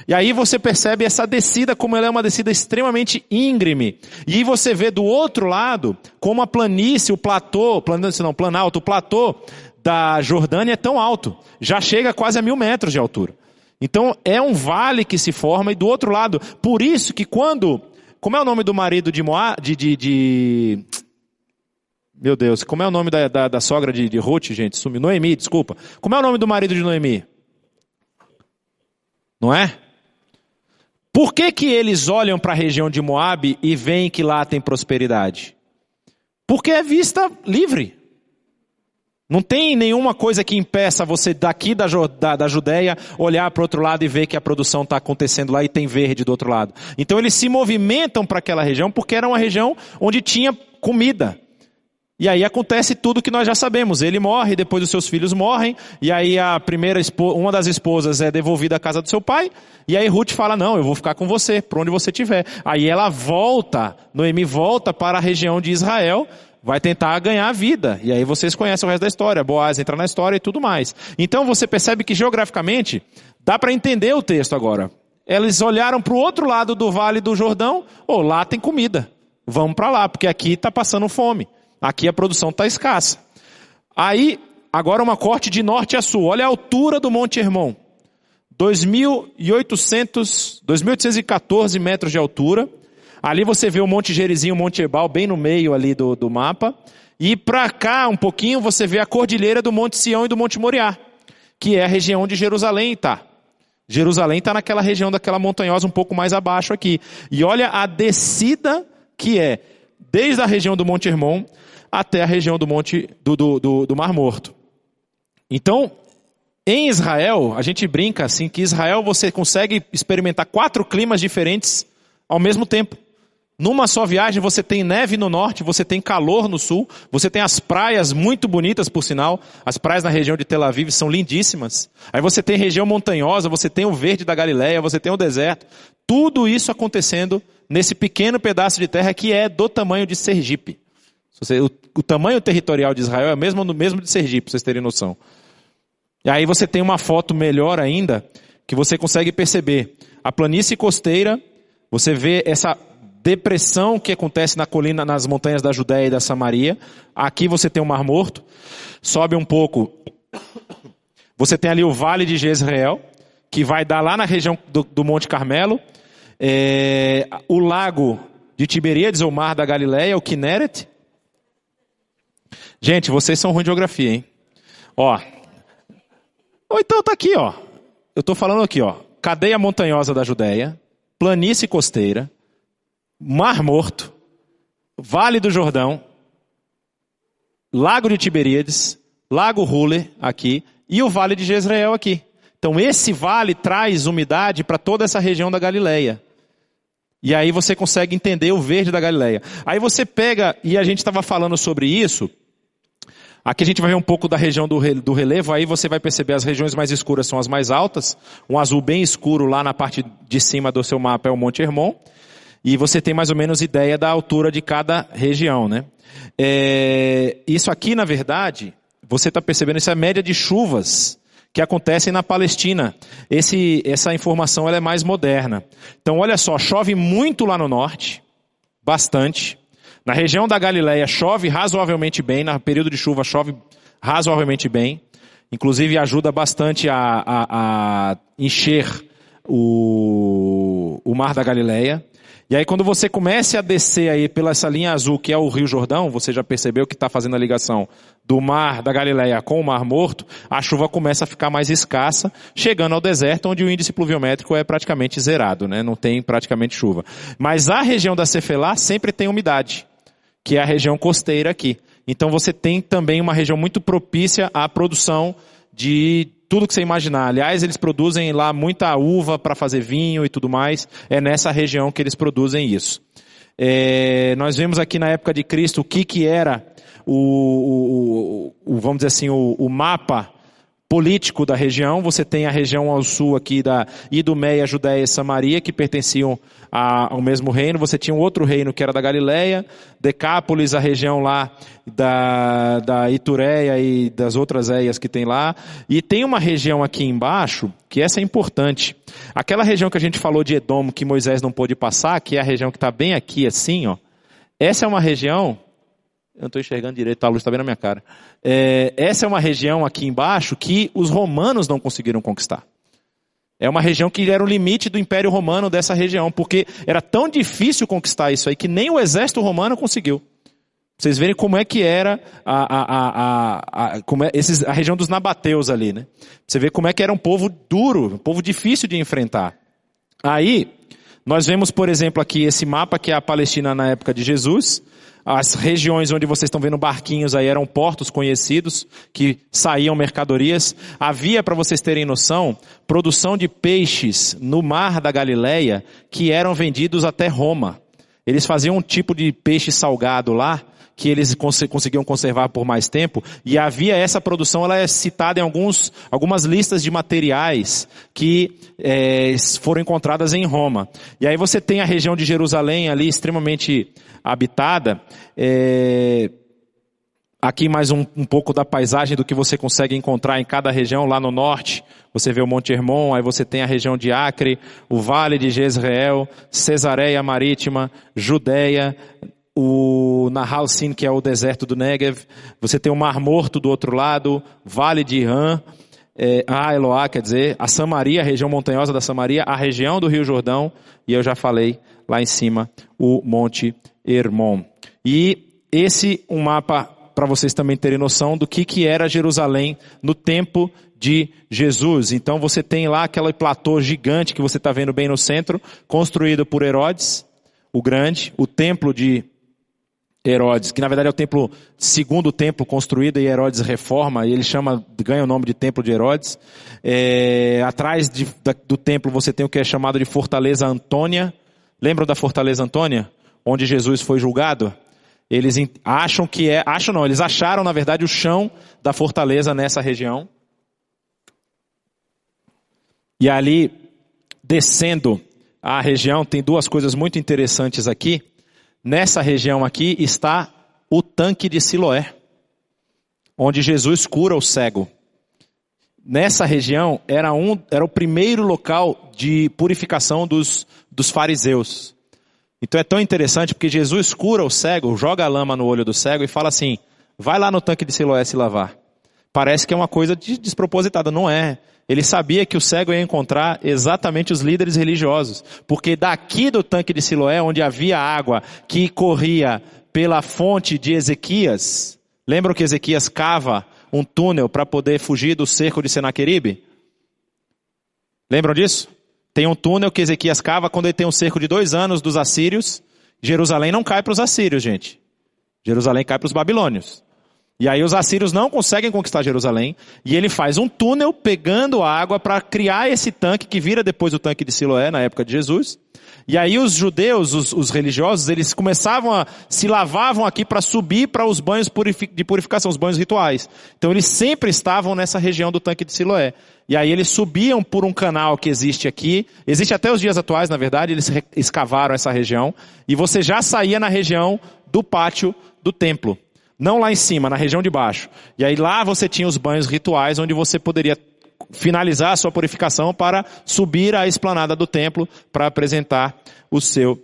E aí você percebe essa descida como ela é uma descida extremamente íngreme. E você vê do outro lado como a planície, o platô, planície não, planalto, o platô da Jordânia é tão alto. Já chega quase a mil metros de altura. Então é um vale que se forma e do outro lado. Por isso que quando, como é o nome do marido de Moab, de, de, de meu Deus, como é o nome da, da, da sogra de, de Ruth, gente? Sumiu. Noemi, desculpa. Como é o nome do marido de Noemi? Não é? Por que, que eles olham para a região de Moab e veem que lá tem prosperidade? Porque é vista livre. Não tem nenhuma coisa que impeça você daqui da, da, da Judéia olhar para o outro lado e ver que a produção está acontecendo lá e tem verde do outro lado. Então eles se movimentam para aquela região porque era uma região onde tinha comida. E aí acontece tudo que nós já sabemos. Ele morre, depois os seus filhos morrem, e aí a primeira uma das esposas é devolvida à casa do seu pai, e aí Ruth fala: "Não, eu vou ficar com você, por onde você estiver". Aí ela volta, Noemi volta para a região de Israel, vai tentar ganhar a vida. E aí vocês conhecem o resto da história. Boaz entra na história e tudo mais. Então você percebe que geograficamente dá para entender o texto agora. Eles olharam para o outro lado do Vale do Jordão, ou oh, lá tem comida. Vamos para lá, porque aqui está passando fome. Aqui a produção está escassa. Aí, agora uma corte de norte a sul. Olha a altura do Monte Hermon. 2.800, 2.814 metros de altura. Ali você vê o Monte Gerizim, o Monte Ebal, bem no meio ali do, do mapa. E para cá, um pouquinho, você vê a cordilheira do Monte Sião e do Monte Moriá, que é a região onde Jerusalém está. Jerusalém está naquela região daquela montanhosa um pouco mais abaixo aqui. E olha a descida que é, desde a região do Monte Hermon até a região do Monte do, do, do, do Mar Morto. Então, em Israel, a gente brinca assim que Israel você consegue experimentar quatro climas diferentes ao mesmo tempo. Numa só viagem você tem neve no norte, você tem calor no sul, você tem as praias muito bonitas por sinal, as praias na região de Tel Aviv são lindíssimas. Aí você tem região montanhosa, você tem o verde da Galileia, você tem o deserto. Tudo isso acontecendo nesse pequeno pedaço de terra que é do tamanho de Sergipe. O, o tamanho territorial de Israel é o mesmo, mesmo de Sergipe, para vocês terem noção. E aí você tem uma foto melhor ainda, que você consegue perceber. A planície costeira, você vê essa depressão que acontece na colina, nas montanhas da Judéia e da Samaria. Aqui você tem o Mar Morto. Sobe um pouco. Você tem ali o Vale de Jezreel, que vai dar lá na região do, do Monte Carmelo. É, o lago de Tiberíades, ou Mar da Galileia, o Kinneret. Gente, vocês são ruins de geografia, hein? Ó. Ou então tá aqui, ó. Eu tô falando aqui, ó. Cadeia montanhosa da Judéia, planície costeira, Mar Morto, Vale do Jordão, Lago de Tiberíades, Lago Rule aqui e o Vale de Jezreel aqui. Então esse vale traz umidade para toda essa região da Galileia. E aí você consegue entender o verde da Galileia. Aí você pega, e a gente estava falando sobre isso, Aqui a gente vai ver um pouco da região do, relevo, aí você vai perceber as regiões mais escuras são as mais altas, um azul bem escuro lá na parte de cima do seu mapa é o Monte Hermon, e você tem mais ou menos ideia da altura de cada região, né? É, isso aqui, na verdade, você está percebendo, isso é a média de chuvas que acontecem na Palestina. Esse, essa informação ela é mais moderna. Então, olha só, chove muito lá no norte, bastante. Na região da Galileia chove razoavelmente bem, no período de chuva chove razoavelmente bem. Inclusive ajuda bastante a, a, a encher o, o mar da Galileia. E aí quando você começa a descer aí pela essa linha azul que é o Rio Jordão, você já percebeu que está fazendo a ligação do mar da Galileia com o Mar Morto, a chuva começa a ficar mais escassa, chegando ao deserto onde o índice pluviométrico é praticamente zerado, né? não tem praticamente chuva. Mas a região da Cefelá sempre tem umidade que é a região costeira aqui. Então você tem também uma região muito propícia à produção de tudo que você imaginar. Aliás, eles produzem lá muita uva para fazer vinho e tudo mais. É nessa região que eles produzem isso. É, nós vemos aqui na época de Cristo o que que era o, o, o vamos dizer assim, o, o mapa político da região. Você tem a região ao sul aqui da Idumeia, Judéia e Samaria, que pertenciam ao mesmo reino. Você tinha um outro reino que era da Galileia, Decápolis, a região lá da, da Itureia e das outras eias que tem lá. E tem uma região aqui embaixo, que essa é importante. Aquela região que a gente falou de Edom, que Moisés não pôde passar, que é a região que está bem aqui assim, ó. Essa é uma região eu não estou enxergando direito, a luz está bem na minha cara. É, essa é uma região aqui embaixo que os romanos não conseguiram conquistar. É uma região que era o limite do Império Romano dessa região, porque era tão difícil conquistar isso aí que nem o exército romano conseguiu. Vocês verem como é que era a, a, a, a, como é, esses, a região dos nabateus ali, né? Você vê como é que era um povo duro, um povo difícil de enfrentar. Aí, nós vemos, por exemplo, aqui esse mapa que é a Palestina na época de Jesus. As regiões onde vocês estão vendo barquinhos aí eram portos conhecidos que saíam mercadorias. Havia, para vocês terem noção, produção de peixes no mar da Galileia que eram vendidos até Roma. Eles faziam um tipo de peixe salgado lá que eles cons conseguiam conservar por mais tempo, e havia essa produção, ela é citada em alguns, algumas listas de materiais que é, foram encontradas em Roma. E aí você tem a região de Jerusalém ali extremamente habitada, é, Aqui mais um, um, pouco da paisagem do que você consegue encontrar em cada região. Lá no norte, você vê o Monte Hermon, aí você tem a região de Acre, o Vale de Jezreel, Cesareia Marítima, Judéia, o Nahal Sin, que é o deserto do Negev, você tem o Mar Morto do outro lado, Vale de Irã, é, a Eloá, quer dizer, a Samaria, a região montanhosa da Samaria, a região do Rio Jordão, e eu já falei lá em cima, o Monte Hermon. E esse um mapa para vocês também terem noção do que, que era Jerusalém no tempo de Jesus. Então você tem lá aquele platô gigante que você está vendo bem no centro, construído por Herodes, o Grande, o templo de Herodes, que na verdade é o templo, segundo templo construído e Herodes reforma, e ele chama, ganha o nome de templo de Herodes. É, atrás de, da, do templo você tem o que é chamado de Fortaleza Antônia. Lembram da Fortaleza Antônia? Onde Jesus foi julgado? Eles acham que é, acham não, eles acharam na verdade o chão da fortaleza nessa região. E ali, descendo a região, tem duas coisas muito interessantes aqui. Nessa região aqui está o tanque de Siloé, onde Jesus cura o cego. Nessa região era, um, era o primeiro local de purificação dos, dos fariseus. Então é tão interessante porque Jesus cura o cego, joga a lama no olho do cego e fala assim: vai lá no tanque de Siloé se lavar. Parece que é uma coisa despropositada, não é. Ele sabia que o cego ia encontrar exatamente os líderes religiosos, porque daqui do tanque de Siloé, onde havia água que corria pela fonte de Ezequias, lembram que Ezequias cava um túnel para poder fugir do cerco de Senaqueribe? Lembram disso? Tem um túnel que Ezequias cava quando ele tem um cerco de dois anos dos assírios. Jerusalém não cai para os assírios, gente. Jerusalém cai para os babilônios. E aí os assírios não conseguem conquistar Jerusalém, e ele faz um túnel pegando água para criar esse tanque que vira depois o tanque de Siloé na época de Jesus. E aí os judeus, os, os religiosos, eles começavam a se lavavam aqui para subir para os banhos de purificação, os banhos rituais. Então eles sempre estavam nessa região do tanque de Siloé. E aí eles subiam por um canal que existe aqui, existe até os dias atuais, na verdade, eles escavaram essa região, e você já saía na região do pátio do templo. Não lá em cima, na região de baixo. E aí lá você tinha os banhos rituais onde você poderia finalizar a sua purificação para subir à esplanada do templo para apresentar o seu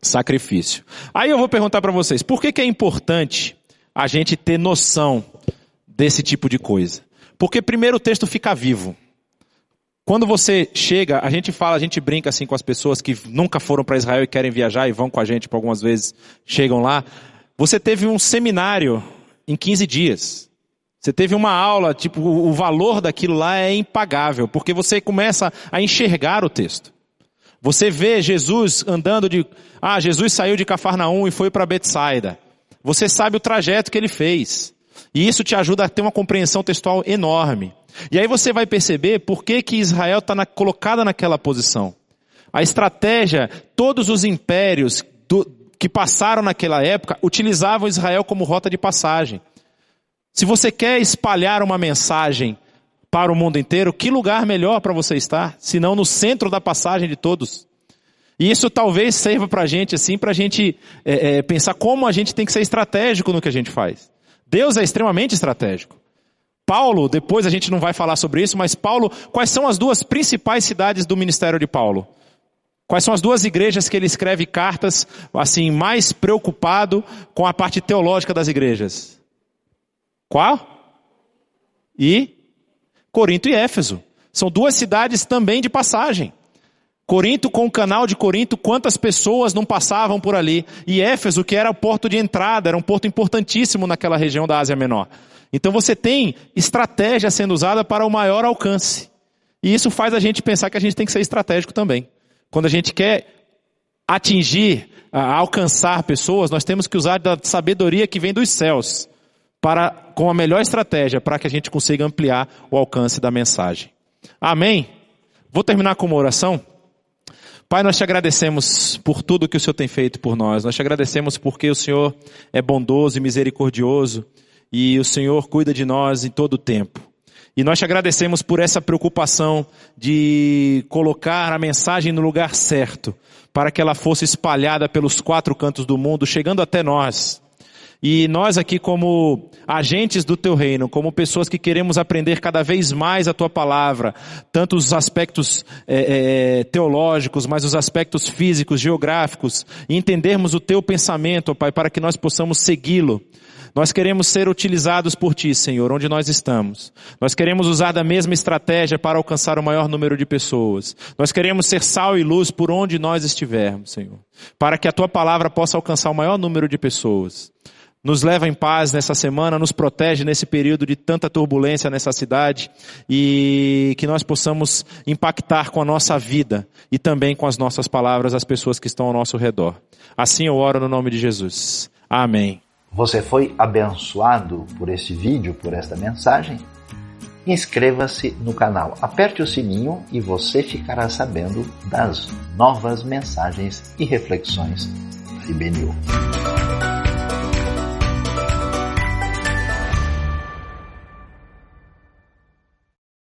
sacrifício. Aí eu vou perguntar para vocês, por que, que é importante a gente ter noção desse tipo de coisa? Porque primeiro o texto fica vivo. Quando você chega, a gente fala, a gente brinca assim com as pessoas que nunca foram para Israel e querem viajar e vão com a gente por algumas vezes, chegam lá. Você teve um seminário em 15 dias. Você teve uma aula, tipo, o valor daquilo lá é impagável, porque você começa a enxergar o texto. Você vê Jesus andando de, ah, Jesus saiu de Cafarnaum e foi para Betsaida. Você sabe o trajeto que ele fez. E isso te ajuda a ter uma compreensão textual enorme. E aí você vai perceber por que, que Israel está na, colocada naquela posição. A estratégia, todos os impérios do, que passaram naquela época utilizavam Israel como rota de passagem. Se você quer espalhar uma mensagem para o mundo inteiro, que lugar melhor para você estar, se não no centro da passagem de todos? E isso talvez sirva para a gente, assim, para a gente é, é, pensar como a gente tem que ser estratégico no que a gente faz. Deus é extremamente estratégico. Paulo, depois a gente não vai falar sobre isso, mas Paulo, quais são as duas principais cidades do ministério de Paulo? Quais são as duas igrejas que ele escreve cartas, assim, mais preocupado com a parte teológica das igrejas? Qual? E Corinto e Éfeso. São duas cidades também de passagem. Corinto com o canal de Corinto, quantas pessoas não passavam por ali? E Éfeso, que era o porto de entrada, era um porto importantíssimo naquela região da Ásia Menor. Então você tem estratégia sendo usada para o maior alcance. E isso faz a gente pensar que a gente tem que ser estratégico também. Quando a gente quer atingir, alcançar pessoas, nós temos que usar da sabedoria que vem dos céus para com a melhor estratégia para que a gente consiga ampliar o alcance da mensagem. Amém. Vou terminar com uma oração. Pai, nós te agradecemos por tudo que o Senhor tem feito por nós. Nós te agradecemos porque o Senhor é bondoso e misericordioso e o Senhor cuida de nós em todo o tempo. E nós te agradecemos por essa preocupação de colocar a mensagem no lugar certo, para que ela fosse espalhada pelos quatro cantos do mundo, chegando até nós. E nós aqui como agentes do teu reino, como pessoas que queremos aprender cada vez mais a tua palavra, tanto os aspectos é, é, teológicos, mas os aspectos físicos, geográficos, e entendermos o teu pensamento, ó Pai, para que nós possamos segui-lo. Nós queremos ser utilizados por Ti, Senhor, onde nós estamos. Nós queremos usar da mesma estratégia para alcançar o maior número de pessoas. Nós queremos ser sal e luz por onde nós estivermos, Senhor. Para que a Tua palavra possa alcançar o maior número de pessoas nos leva em paz nessa semana, nos protege nesse período de tanta turbulência nessa cidade e que nós possamos impactar com a nossa vida e também com as nossas palavras as pessoas que estão ao nosso redor. Assim eu oro no nome de Jesus. Amém. Você foi abençoado por este vídeo, por esta mensagem? Inscreva-se no canal, aperte o sininho e você ficará sabendo das novas mensagens e reflexões da IBNU.